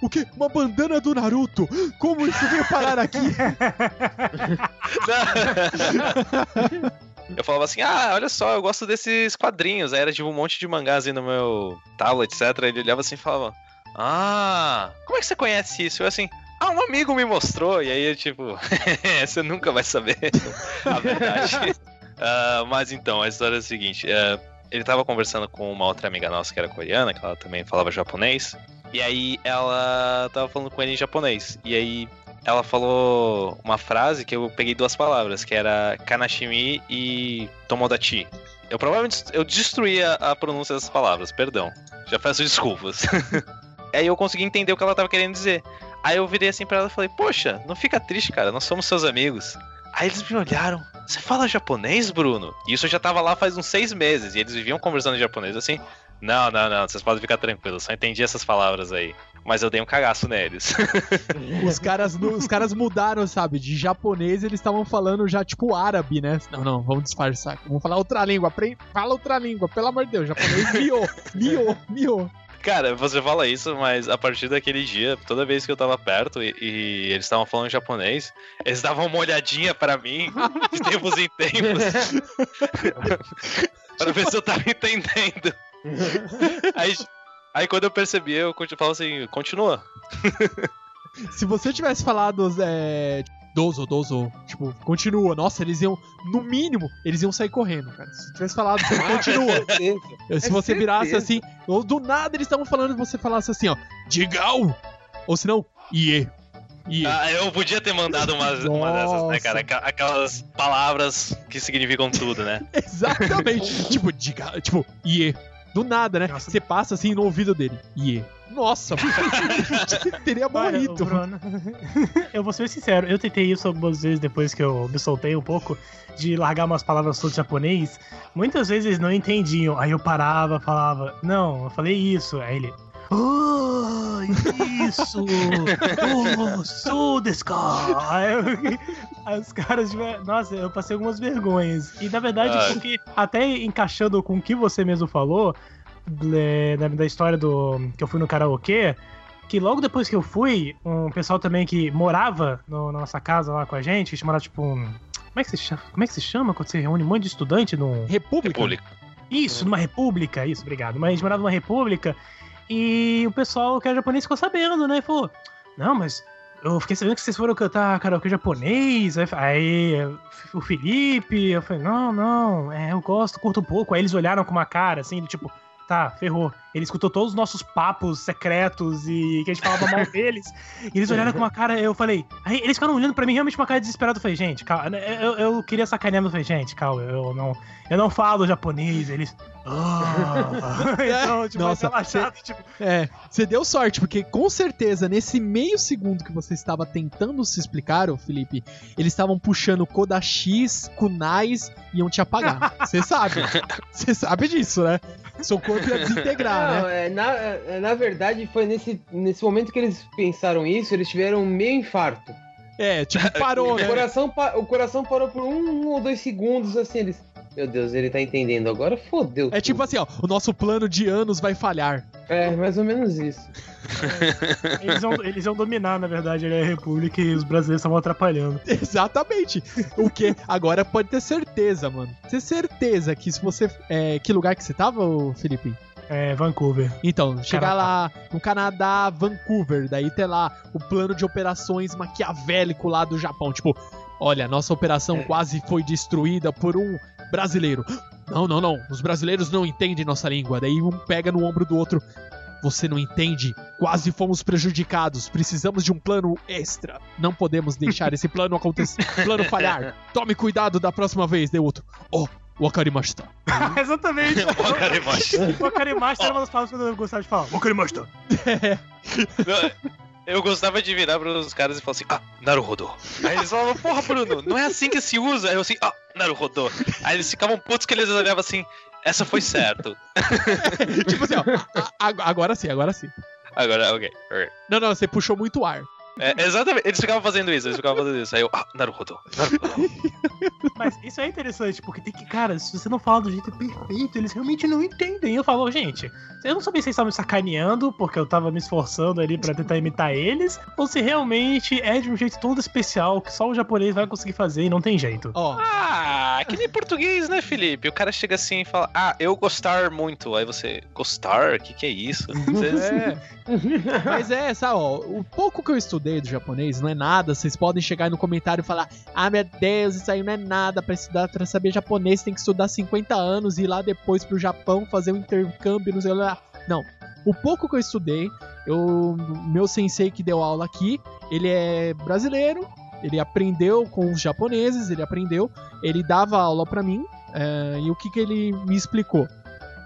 O quê? Uma bandana do Naruto? Como isso veio parar aqui? [LAUGHS] Eu falava assim, ah, olha só, eu gosto desses quadrinhos. Aí era tipo um monte de mangás aí no meu tablet, etc. Ele olhava assim e falava, ah, como é que você conhece isso? Eu assim, ah, um amigo me mostrou. E aí eu tipo, [LAUGHS] você nunca vai saber [LAUGHS] a verdade. Ah, mas então, a história é a seguinte, ah, ele tava conversando com uma outra amiga nossa que era coreana, que ela também falava japonês. E aí ela tava falando com ele em japonês. E aí ela falou uma frase que eu peguei duas palavras, que era Kanashimi e Tomodachi. Eu provavelmente eu destruí a, a pronúncia dessas palavras, perdão. Já peço desculpas. [LAUGHS] aí eu consegui entender o que ela tava querendo dizer. Aí eu virei assim pra ela e falei, poxa, não fica triste, cara, nós somos seus amigos. Aí eles me olharam, você fala japonês, Bruno? E isso eu já tava lá faz uns seis meses, e eles viviam conversando em japonês assim. Não, não, não, vocês podem ficar tranquilos, só entendi essas palavras aí. Mas eu dei um cagaço neles. [LAUGHS] Os caras, os caras mudaram, sabe? De japonês eles estavam falando já tipo árabe, né? Não, não, vamos disfarçar. Vamos falar outra língua. Fala outra língua, pelo amor de Deus. Japonês [LAUGHS] miou, miou, miou. Cara, você fala isso, mas a partir daquele dia, toda vez que eu tava perto e, e eles estavam falando japonês, eles davam uma olhadinha pra mim, de tempos em tempos, [LAUGHS] pra ver se eu tava entendendo. Aí, aí quando eu percebi, eu falo assim, continua. [LAUGHS] Se você tivesse falado é, Dozo, Dozo, tipo, continua. Nossa, eles iam, no mínimo, eles iam sair correndo, cara. Se tivesse falado, [LAUGHS] continua. Certeza. Se É você virasse assim, ou do nada eles estavam falando e você falasse assim, ó, Digal! Ou se não, Ie. Ie. Ah, eu podia ter mandado umas, uma dessas, né, cara? Aquelas palavras que significam tudo, né? [LAUGHS] Exatamente. tipo, diga, tipo, Ie. Do nada, né? Nossa. Você passa assim no ouvido dele. Ie. Nossa, [LAUGHS] teria morrido. Bruno, [LAUGHS] eu vou ser sincero, eu tentei isso algumas vezes depois que eu me soltei um pouco, de largar umas palavras todo japonês. Muitas vezes eles não entendiam. Aí eu parava, falava, não, eu falei isso. Aí ele. [LAUGHS] Oh, isso! Oh, sou! Aí, os caras tiveram. Nossa, eu passei algumas vergonhas. E na verdade, Ai. porque até encaixando com o que você mesmo falou, é, da, da história do que eu fui no karaokê, que logo depois que eu fui, um pessoal também que morava no- na nossa casa lá com a gente, que chamava tipo um. Como é que se chama? Como é que se chama quando você reúne um monte de estudante num. República. República. Isso, numa república, isso, obrigado. Mas a gente morava numa república e o pessoal que era japonês ficou sabendo, né? Falou, não, mas eu fiquei sabendo que vocês foram cantar karaokê japonês. Aí, o Felipe, eu falei, não, não, é, eu gosto, curto um pouco. Aí eles olharam com uma cara assim, tipo, tá, ferrou. Ele escutou todos os nossos papos secretos e que a gente falava mal [LAUGHS] deles. E eles olharam com uma cara, eu falei. Aí eles ficaram olhando pra mim realmente com uma cara desesperada. Eu falei, gente, calma. Eu, eu queria sacanear, mas eu falei, gente, calma, eu não, eu não falo japonês. Eles. "Ah." [LAUGHS] [LAUGHS] então, tipo, Nossa, relaxado, tipo. É, você deu sorte, porque com certeza, nesse meio segundo que você estava tentando se explicar, ô Felipe, eles estavam puxando Kodashis, Kunais e iam te apagar. Você sabe. Você sabe disso, né? Seu corpo ia desintegrar, Não, né? é, na, é, na verdade, foi nesse, nesse momento que eles pensaram isso, eles tiveram meio infarto. É, tipo, [LAUGHS] parou, O né? coração, pa- o coração parou por um, um ou dois segundos, assim, eles. Meu Deus, ele tá entendendo. Agora fodeu. É tipo tudo. assim, ó, o nosso plano de anos vai falhar. É, mais ou menos isso. Eles iam, eles iam dominar, na verdade, a República e os brasileiros estavam atrapalhando. [LAUGHS] Exatamente. O que agora pode ter certeza, mano. Ter certeza que se você. É, que lugar que você tava, ô, Felipe? É, Vancouver. Então, chegar lá no Canadá, Vancouver, daí ter lá o plano de operações maquiavélico lá do Japão. Tipo, olha, nossa operação É. quase foi destruída por um brasileiro. Não, não, não. Os brasileiros não entendem nossa língua. Daí um pega no ombro do outro. Você não entende? Quase fomos prejudicados. Precisamos de um plano extra. Não podemos deixar esse plano acontecer, [LAUGHS] plano falhar. Tome cuidado da próxima vez. Deu outro. Oh, wakarimashita. [LAUGHS] Exatamente. Wakarimashita. Wakarimashita era uma das palavras que eu gostava de falar. Wakarimashita. Eu gostava de virar pros caras e falar assim, ah, Naruhodo. Aí eles falavam, porra, Bruno, não é assim que se usa. Aí eu assim, ah, Naruhodo. Aí eles ficavam putos que eles olhavam assim, essa foi certo. [LAUGHS] tipo assim, ó. Agora sim, agora sim. Agora, ok. ok. Não, não, você puxou muito ar. É, exatamente, eles ficavam fazendo isso, eles ficavam fazendo isso. Aí eu, ah, Naruhodo. Naruhodo. [LAUGHS] Mas isso é interessante, porque tem que, cara, se você não fala do jeito perfeito, eles realmente não entendem. Eu falo, gente, eu não sabia se vocês estavam me sacaneando, porque eu tava me esforçando ali pra tentar imitar eles, ou se realmente é de um jeito todo especial que só o japonês vai conseguir fazer e não tem jeito. Ó, Ah, que nem português, né, Felipe? O cara chega assim e fala, ah, eu gostar muito. Aí você, gostar? O que, que é isso? [LAUGHS] Você- é. Mas é, sabe, ó, o pouco que eu estudei do japonês não é nada. Vocês podem chegar aí no comentário e falar: Ah, meu Deus, isso aí não é nada. Pra estudar, pra saber japonês, tem que estudar 50 anos e ir lá depois pro Japão fazer um intercâmbio, não sei lá. Não. O pouco que eu estudei, eu, meu sensei que deu aula aqui, ele é brasileiro, ele aprendeu com os japoneses, ele aprendeu, ele dava aula pra mim, é, e o que, que ele me explicou?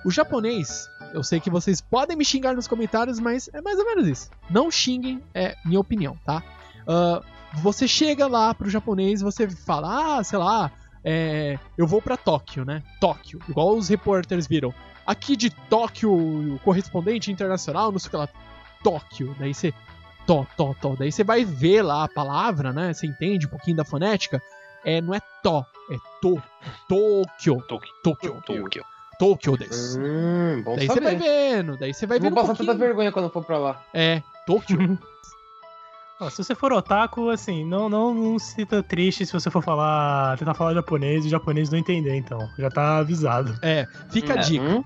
O japonês, eu sei que vocês podem me xingar nos comentários, mas é mais ou menos isso. Não xinguem, é minha opinião, tá? Ah, você chega lá pro japonês você fala, ah, sei lá, é, eu vou pra Tóquio, né? Tóquio, igual os repórteres viram. Aqui de Tóquio, o correspondente internacional, não sei o que lá. Tóquio, daí você. Tó, tó, tó. Daí você vai ver lá a palavra, né? Você entende um pouquinho da fonética. É, não é tó, é to. Tóquio. Tóquio. Tóquio. Tokyo. Desu. Hum, bom Daí você vai vendo, daí você vai Vou vendo. passar um pouquinho. tanta vergonha quando eu for pra lá. É, Tóquio. [LAUGHS] Ó, se você for otaku, assim, não, não, não se sinta triste se você for falar, tentar falar japonês e o japonês não entender, então. Já tá avisado. é, fica a É. dica. Hum?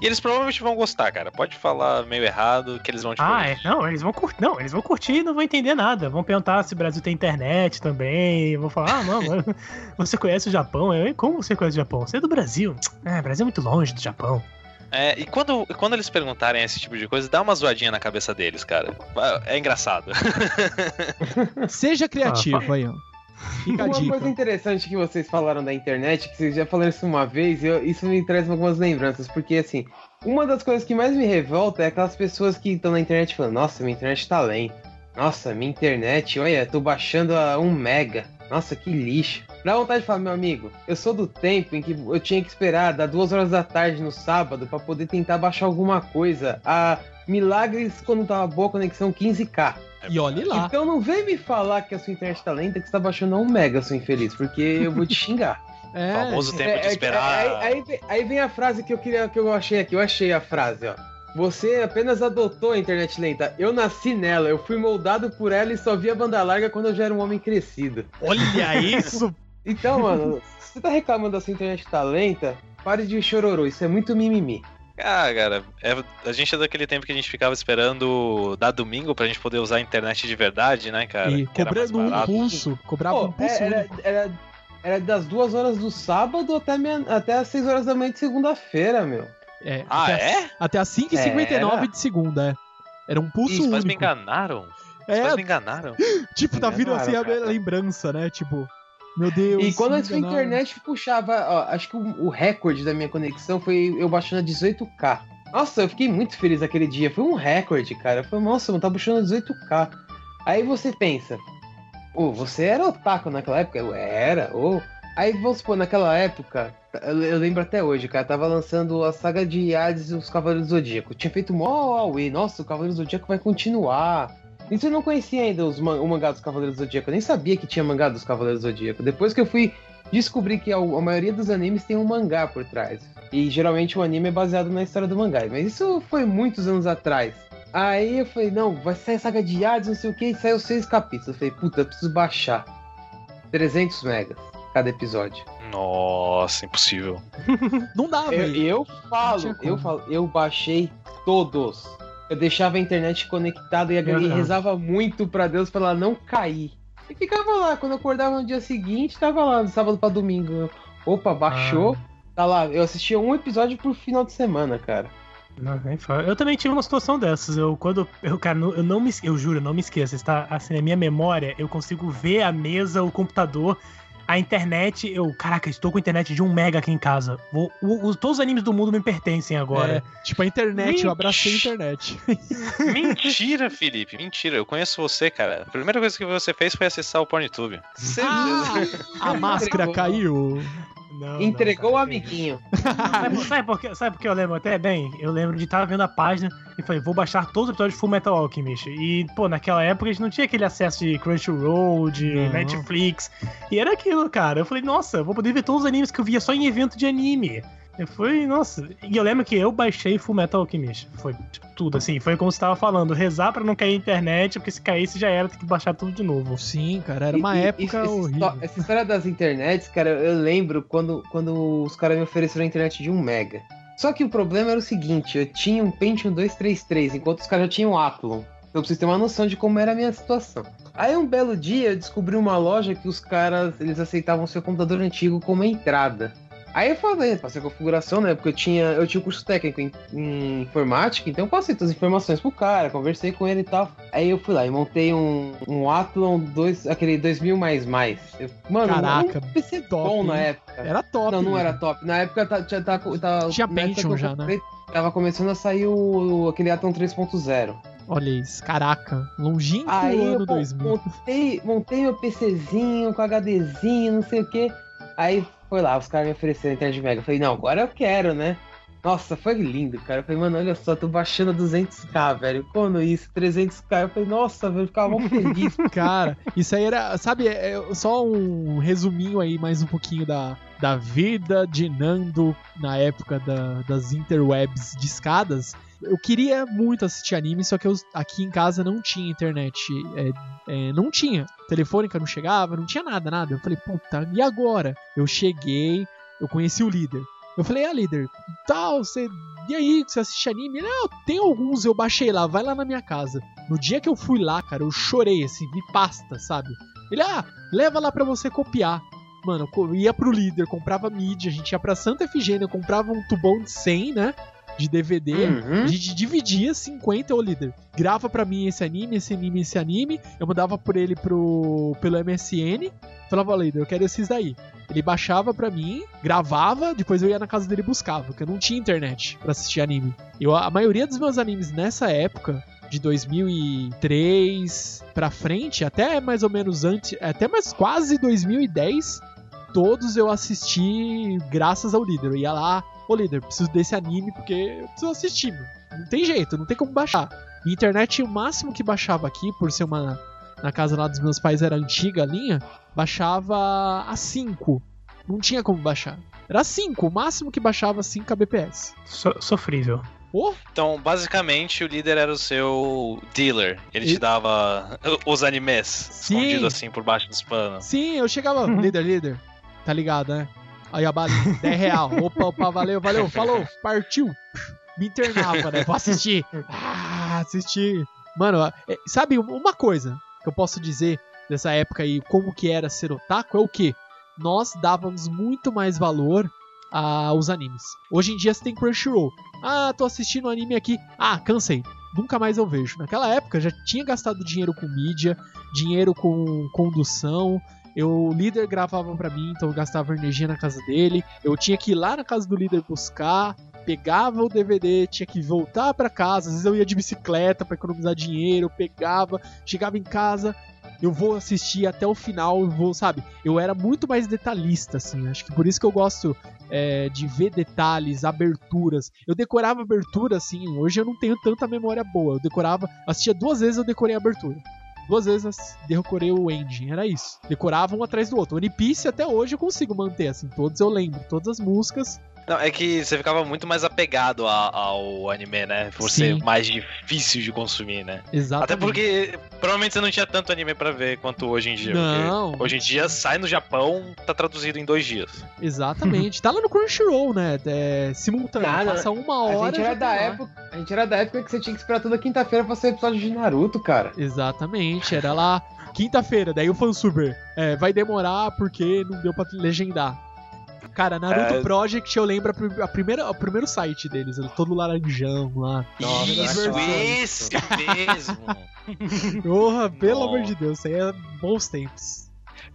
E eles provavelmente vão gostar, cara. Pode falar meio errado que eles vão te Ah, é. Não, eles vão curtir. Não, eles vão curtir e não vão entender nada. Vão perguntar se o Brasil tem internet também. Vão falar, ah, não, mas [LAUGHS] você conhece o Japão? Eu, como você conhece o Japão? Você é do Brasil. É, o Brasil é muito longe do Japão. É, e quando, quando eles perguntarem esse tipo de coisa, dá uma zoadinha na cabeça deles, cara. É engraçado. [LAUGHS] Seja criativo aí, ó. Fica Uma coisa interessante que vocês falaram da internet, que vocês já falaram isso uma vez, e eu- isso me traz algumas lembranças, porque assim, uma das coisas que mais me revolta é aquelas pessoas que estão na internet falando, nossa, minha internet tá lenta. Nossa, minha internet, olha, tô baixando a 1 mega. Nossa, que lixo. Dá vontade de falar, meu amigo, eu sou do tempo em que eu tinha que esperar dar duas horas da tarde no sábado pra poder tentar baixar alguma coisa. A milagres quando tava boa a conexão 15k. E olhe lá. Então não vem me falar que a sua internet tá lenta, que você tá baixando 1 mega, seu infeliz, porque eu vou te xingar. [LAUGHS] É, famoso tempo É, de é, esperar. Aí, aí vem- aí vem a frase que eu queria que eu achei aqui. Eu achei a frase, ó. Você apenas adotou a internet lenta. Eu nasci nela, eu fui moldado por ela e só vi a banda larga quando eu já era um homem crescido. olha [LAUGHS] isso. Então, mano, se você tá reclamando da sua internet tá lenta, pare de chororô, isso é muito mimimi. Ah, cara, é- a gente é daquele tempo que a gente ficava esperando dar domingo pra gente poder usar a internet de verdade, né, cara? e Que cobrando um pulso. Cobrava Pô, um pulso. é- era, único. era, era das duas horas do sábado até, meia, até as 6 horas da manhã de segunda-feira, meu. É, Ah, até, é? Até as 5h59 Era. de segunda, é. Era um pulso Isso, mas me único. enganaram. Os É, me enganaram. [LAUGHS] tipo, tá vindo assim a cara. lembrança, né? Tipo, meu Deus. E quando me a enganaram. internet puxava, ó, acho que o, o recorde da minha conexão foi eu baixando a 18K. Nossa, eu fiquei muito feliz aquele dia. Foi um recorde, cara. Falei, nossa, eu tá puxando a 18K. Aí você pensa, ô, você era otaku naquela época? Eu era, ô. Aí vamos supor, naquela época, eu, eu lembro até hoje, cara, tava lançando a saga de Hades e os Cavaleiros do Zodíaco. Tinha feito mó Aue, nossa, o Cavaleiro do Zodíaco vai continuar. Isso eu não conhecia ainda os man- o mangá dos Cavaleiros do Zodíaco. Eu nem sabia que tinha mangá dos Cavaleiros do Zodíaco. Depois que eu fui descobri que a, a maioria dos animes tem um mangá por trás. E geralmente o anime é baseado na história do mangá. Mas isso foi muitos anos atrás. Aí eu falei, não, vai sair saga de Hades, não sei o que, e saiu seis capítulos. Eu falei, puta, eu preciso baixar. 300 megas cada episódio. Nossa, impossível. [LAUGHS] Não dá, Eu, velho. eu Não falo, eu falo, eu baixei todos. Eu deixava a internet conectada e, a- e Aham. rezava muito pra Deus pra ela não cair. E ficava lá, quando eu acordava no dia seguinte, tava lá, no sábado pra domingo. Eu, Opa, baixou, tá lá. Eu assistia um episódio por final de semana, cara. Não, nem fala. Eu também tive uma situação dessas. Eu, quando. Eu, cara, não- eu não me. Eu juro, eu não me esqueço. Está assim, na minha memória, eu consigo ver a mesa, o computador, a internet. Eu, caraca, estou com internet de um mega aqui em casa. Vou, o- o- todos os animes do mundo me pertencem agora. É, tipo a internet, eu abracei a internet. [LAUGHS] Mentira, Felipe, mentira. Eu conheço você, cara. A primeira coisa que você fez foi acessar o PornTube. Ah, a máscara caiu. Não, Entregou não, o amiguinho. Sabe, [LAUGHS] sabe por quê? sabe por que eu lembro até bem? Eu lembro de estar vendo a página e falei, vou baixar todos os episódios de Full Metal Alchemist. E, pô, naquela época a gente não tinha aquele acesso de Crunchyroll, de Não. Netflix. E era aquilo, cara. Eu falei, nossa, vou poder ver todos os animes que eu via só em evento de anime. Eu fui, nossa. E eu lembro que eu baixei Full Metal Alchemist. Foi tipo, tudo, assim. Foi como você tava falando, rezar pra não cair a internet, porque se caísse já era, tem que baixar tudo de novo. Sim, cara, era uma E- e- época essa horrível. histó- Essa história das internets, cara, eu lembro quando, quando os caras me ofereceram a internet de 1 mega. Só que o problema era o seguinte, eu tinha um Pentium 233, enquanto os caras já tinham um Athlon. Então pra vocês terem uma noção de como era a minha situação. Aí um belo dia eu descobri uma loja que os caras, eles aceitavam seu computador antigo como entrada. Aí eu falei, passei a configuração, né? Porque eu tinha, eu tinha um curso técnico em, em informática, então eu passei todas as informações pro cara, conversei com ele e tal. Aí eu fui lá e montei um, um Athlon 2, aquele 2000 mais mais. Eu- mano, Caraca, um PC top, bom na época. Era top. não, não velho. era top. Na época tá- tinha, tá, tá, Tinha Pentium eu já, né? Tava começando a sair o, aquele Athlon 3.0. Olha isso, caraca. Longínquo Aí eu ano mo- 2000. montei, montei meu PCzinho com HDzinho, não sei o que. Aí foi lá, os caras me ofereceram internet mega. Eu falei, não, agora eu quero, né? Nossa, foi lindo, cara. Eu falei, mano, olha só, tô baixando 200k, velho. Quando isso? 300k. Eu falei, nossa, velho, ficava mó feliz. [LAUGHS] Cara, isso aí era. Sabe, é é só um resuminho aí, mais um pouquinho da, da vida de Nando na época da- das interwebs de escadas. Eu queria muito assistir anime, só que eu, aqui em casa não tinha internet. é, é, não tinha. Telefônica não chegava, não tinha nada, nada. Eu falei, puta, e agora? Eu cheguei, eu conheci o líder. Eu falei, ah, líder, tal, você. E aí, você assiste anime? Ele, ah, tem alguns, eu baixei lá, vai lá na minha casa. No dia que eu fui lá, cara, eu chorei, assim, vi pasta, sabe? Ele, ah, leva lá pra você copiar. Mano, eu ia pro líder, comprava mídia, a gente ia pra Santa Efigênia, comprava um tubão de 100, né? De DVD. Uhum. A gente dividia 50, ô líder. Grava pra mim esse anime, esse anime, esse anime. Eu mandava por ele pro, pelo MSN. Falava, líder, eu quero esses daí. Ele baixava pra mim, gravava, depois eu ia na casa dele e buscava, porque eu não tinha internet pra assistir anime. Eu, a maioria dos meus animes nessa época, de 2003 pra frente, até mais ou menos antes, até mais quase 2010, todos eu assisti graças ao líder. Eu ia lá, ô líder, preciso desse anime porque eu preciso assistir, meu. Não tem jeito, não tem como baixar. E internet, o máximo que baixava aqui, por ser uma. Na casa lá dos meus pais era antiga a linha, baixava a 5. Não tinha como baixar. Era 5, o máximo que baixava 5 kbps. So- sofrível. Oh, Então, basicamente, o líder era o seu dealer. Ele te E- dava [LAUGHS] os animes Sim. escondido assim por baixo dos panos. sim, eu chegava, [LAUGHS] líder, líder. Tá ligado, né? Aí a balinha, 10 real. Opa, opa, valeu, valeu, falou, partiu. Me internava, né? Vou assistir. Ah, assistir. Mano, é, sabe uma coisa que eu posso dizer dessa época aí, como que era ser otaku, é o que? Nós dávamos muito mais valor aos animes. Hoje em dia você tem Crunchyroll. Ah, tô assistindo um anime aqui. Ah, cansei. Nunca mais eu vejo. Naquela época já tinha gastado dinheiro com mídia, dinheiro com condução. Eu, o líder gravava pra mim, então eu gastava energia na casa dele. Eu tinha que ir lá na casa do líder buscar, pegava o DVD, tinha que voltar pra casa. Às vezes eu ia de bicicleta pra economizar dinheiro, eu pegava, chegava em casa, eu vou assistir até o final, eu vou, sabe? Eu era muito mais detalhista, assim. Acho que por isso que eu gosto é, de ver detalhes, aberturas. Eu decorava abertura, assim. Hoje eu não tenho tanta memória boa. Eu decorava, assistia duas vezes, eu decorei a abertura. Duas vezes decorei o ending, era isso. Decorava um atrás do outro. One Piece até hoje eu consigo manter, assim, todos eu lembro, todas as músicas. Não, é que você ficava muito mais apegado a- ao anime, né? Por Sim. ser mais difícil de consumir, né? Exatamente. Até porque provavelmente você não tinha tanto anime pra ver quanto hoje em dia. Não. Hoje em dia sai no Japão, tá traduzido em dois dias. Exatamente. tá lá no Crunchyroll, né? É simultâneo. Nada. Passa uma A hora. gente, já era da tá lá. época, a gente era da época que você tinha que esperar toda quinta-feira pra ser episódio de Naruto, cara. Exatamente. Era lá quinta-feira. Daí o fansuber. É, vai demorar porque não deu pra legendar. Cara, Naruto É. Project, eu lembro a, pri- a primeira, o primeiro site deles, todo laranjão lá. Nossa, Isso, esse mesmo. [LAUGHS] Porra, pelo Nossa. amor de Deus, isso aí é bons tempos.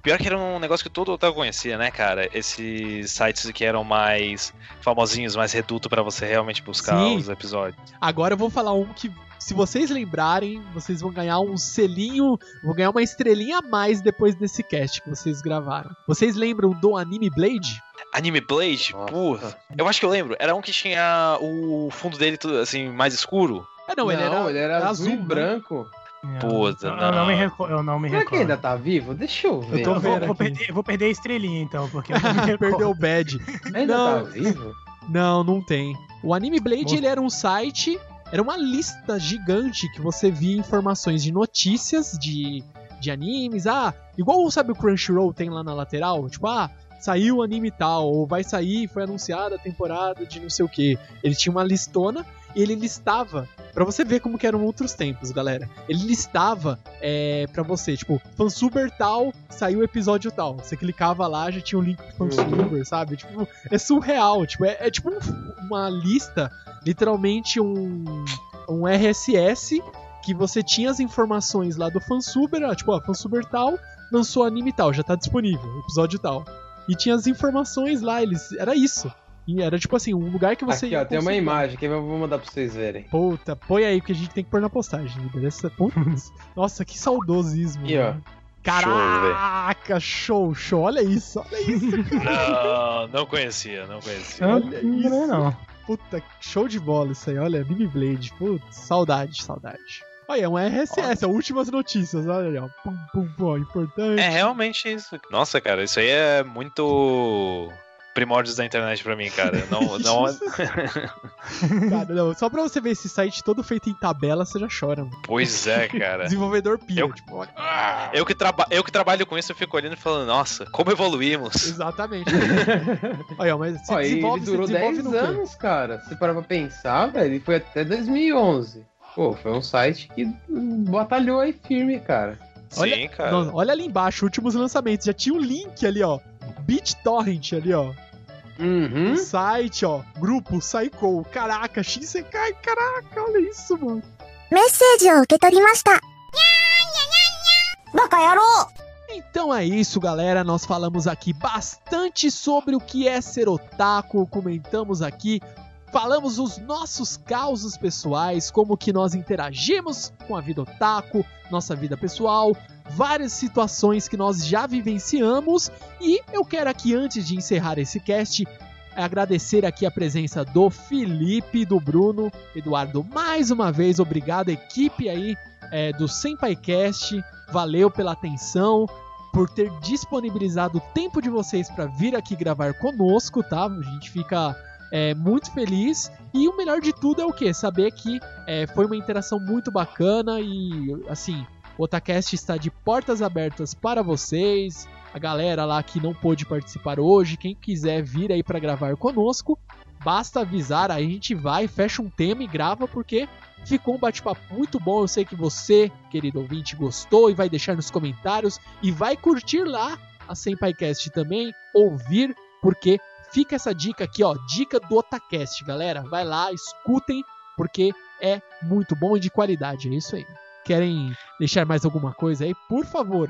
Pior que era um negócio que todo otaku conhecia, né, cara? Esses sites que eram mais famosinhos, mais reduto pra você realmente buscar Sim. os episódios. Agora eu vou falar um que, se vocês lembrarem, vocês vão ganhar um selinho, vão ganhar uma estrelinha a mais depois desse cast que vocês gravaram. Vocês lembram do Anime Blade? Anime Blade, Nossa. porra. Eu acho que eu lembro. Era um que tinha o fundo dele tudo, assim, mais escuro. Ah, não, ele era, azul, e né? branco. Puta, eu, eu não me não. recordo. Eu não me Será que recordo. ainda tá vivo? Deixa eu ver. Eu tô vou, vou perder, vou perder a estrelinha então, porque não. [LAUGHS] Perdeu o badge. Ainda Não. tá vivo? Não, não tem. O Anime Blade, Mostra. ele era um site, era uma lista gigante que você via informações de notícias de, de animes. Ah, igual sabe o Crunchyroll tem lá na lateral? Tipo, ah, saiu o anime tal, ou vai sair, foi anunciada a temporada de não sei o que. Ele tinha uma listona e ele listava, Pra você ver como que eram outros tempos, galera. Ele listava é, para você, tipo, fansuber tal, saiu o episódio tal. Você clicava lá, já tinha um link pro fansuber, sabe? Tipo, é surreal. Tipo, é, é tipo um- uma lista, literalmente um, um RSS que você tinha as informações lá do fansuber, tipo, ó, fansuber tal, lançou anime tal, já tá disponível, episódio tal. E tinha as informações lá, eles. Era isso. E era tipo assim, um lugar que você Aqui, ia ó, tem uma imagem que eu vou mandar pra vocês verem. Puta, põe aí, porque a gente tem que pôr na postagem, beleza? Putz, [LAUGHS] Nossa, que saudosismo. Aqui, ó. né? Caraca, show, show. Olha isso, olha isso. [LAUGHS] [LAUGHS] Não, não conhecia, não conhecia. Olha não, isso. não, não. Puta, show de bola isso aí. Olha, Mini Blade. Putz, saudade, saudade. Olha, é um RSS, é últimas notícias. Olha ali, ó. Pum, pum, pum, ó, importante. É realmente isso. Nossa, cara, isso aí é muito primórdios da internet pra mim, cara. Não, [LAUGHS] não, Cara, não, só pra você ver esse site todo feito em tabela, você já chora, mano. pois é, cara. Desenvolvedor pira, Eu- tipo, olha. Eu que, traba eu que trabalho com isso, eu fico olhando e falando, nossa, como evoluímos. Exatamente. [LAUGHS] Olha, mas você Ó, e desenvolve, ele você durou desenvolve 10 no quê? anos, cara. Se parar pra pensar, velho, ele foi até 2011. Pô, foi um site que batalhou aí firme, cara. Sim, olha, cara. Não, olha ali embaixo, últimos lançamentos. Já tinha um link ali, ó. BitTorrent ali, ó. Uhum. Site, ó. Grupo, Saiko. Caraca, Shinsekai. Caraca, olha isso, mano. Message o então é isso, galera. Nós falamos aqui bastante sobre o que é ser otaku, comentamos aqui Falamos os nossos causos pessoais, como que nós interagimos com a vida otaku, nossa vida pessoal, várias situações que nós já vivenciamos e eu quero aqui antes de encerrar esse cast agradecer aqui a presença do Felipe, do Bruno, Eduardo, mais uma vez obrigado equipe aí é, do SenpaiCast, valeu pela atenção, por ter disponibilizado o tempo de vocês para vir aqui gravar conosco, tá? A gente fica é, muito feliz e o melhor de tudo é o que? Saber que é, foi uma interação muito bacana e assim, o Otacast está de portas abertas para vocês, a galera lá que não pôde participar hoje, quem quiser vir aí para gravar conosco, basta avisar, aí a gente vai, fecha um tema e grava porque ficou um bate-papo muito bom. Eu sei que você, querido ouvinte, gostou e vai deixar nos comentários e vai curtir lá a SenpaiCast também, ouvir, porque fica essa dica aqui, ó, dica do Otacast, galera. Vai lá, escutem, porque é muito bom e de qualidade, é isso aí. Querem deixar mais alguma coisa aí? Por favor.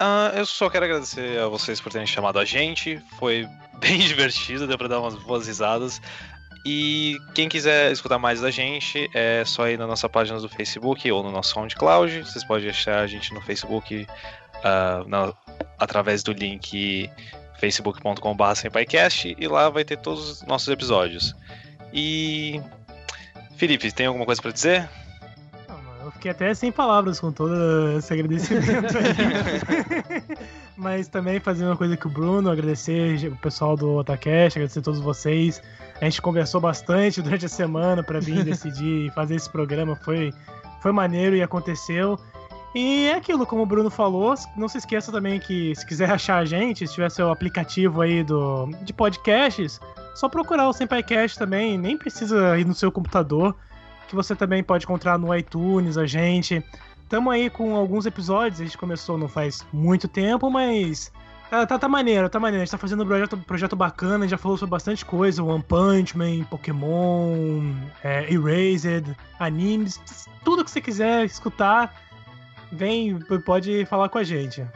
Ah, eu só quero agradecer a vocês por terem chamado a gente. Foi [LAUGHS] bem divertido, deu pra dar umas boas risadas. E quem quiser escutar mais da gente, é só ir na nossa página do Facebook ou no nosso SoundCloud. Vocês podem achar a gente no Facebook ah, na- através do link facebook.com.br sempacast e lá vai ter todos os nossos episódios. E. Felipe, tem alguma coisa pra dizer? Mano, Fiquei até sem palavras com todo esse agradecimento aí. [LAUGHS] Mas também fazer uma coisa que o Bruno, agradecer o pessoal do Otacast, agradecer a todos vocês. A gente conversou bastante durante a semana para vir [LAUGHS] decidir fazer esse programa. Foi, foi maneiro e aconteceu. E é aquilo, como o Bruno falou, não se esqueça também que se quiser achar a gente, se tiver seu aplicativo aí do, de podcasts, só procurar o Senpaicast também, nem precisa ir no seu computador, que você também pode encontrar no iTunes a gente. Tamo aí com alguns episódios, a gente começou não faz muito tempo, mas ah, tá, tá maneiro, tá maneiro. A gente tá fazendo um projeto, projeto bacana, já falou sobre bastante coisa, One Punch Man, Pokémon, é, Erased, animes, tudo que você quiser escutar, vem, pode falar com a gente.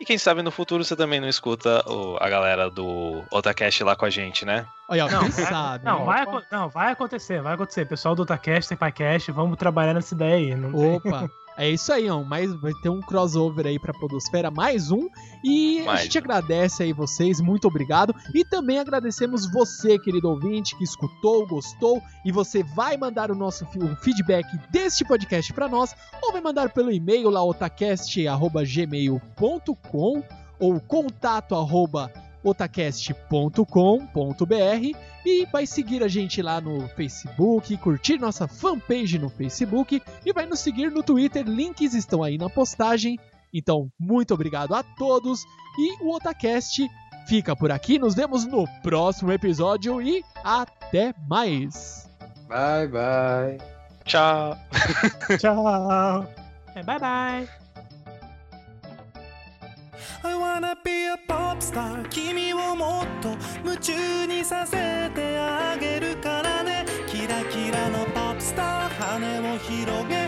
E quem sabe no futuro você também não escuta o- a galera do Otacast lá com a gente, né? Olha, Não, quem sabe? Não, ó. vai, não, vai acontecer, vai acontecer. Pessoal do Otacast, Tempacast, vamos trabalhar nessa ideia aí. Não tem- Opa, [LAUGHS] é isso aí, ó. Mas vai ter um crossover aí pra Podosfera, mais um. E a Mais gente um. agradece aí vocês, muito obrigado. E também agradecemos você, querido ouvinte, que escutou, gostou. E você vai mandar o nosso o feedback deste podcast pra nós, ou vai mandar pelo e-mail lá, otacast.gmail.com ou contato arroba otacast.com.br e vai seguir a gente lá no Facebook, curtir nossa fanpage no Facebook e vai nos seguir no Twitter, links estão aí na postagem. Então, muito obrigado a todos e o Otacast fica por aqui. Nos vemos no próximo episódio e até mais. Bye, bye. Tchau! [LAUGHS] Tchau. É, bye bye. I wanna be a pop star. 君をもっと夢中にさせてあげるからね。キラキラのポップスター。羽を広げ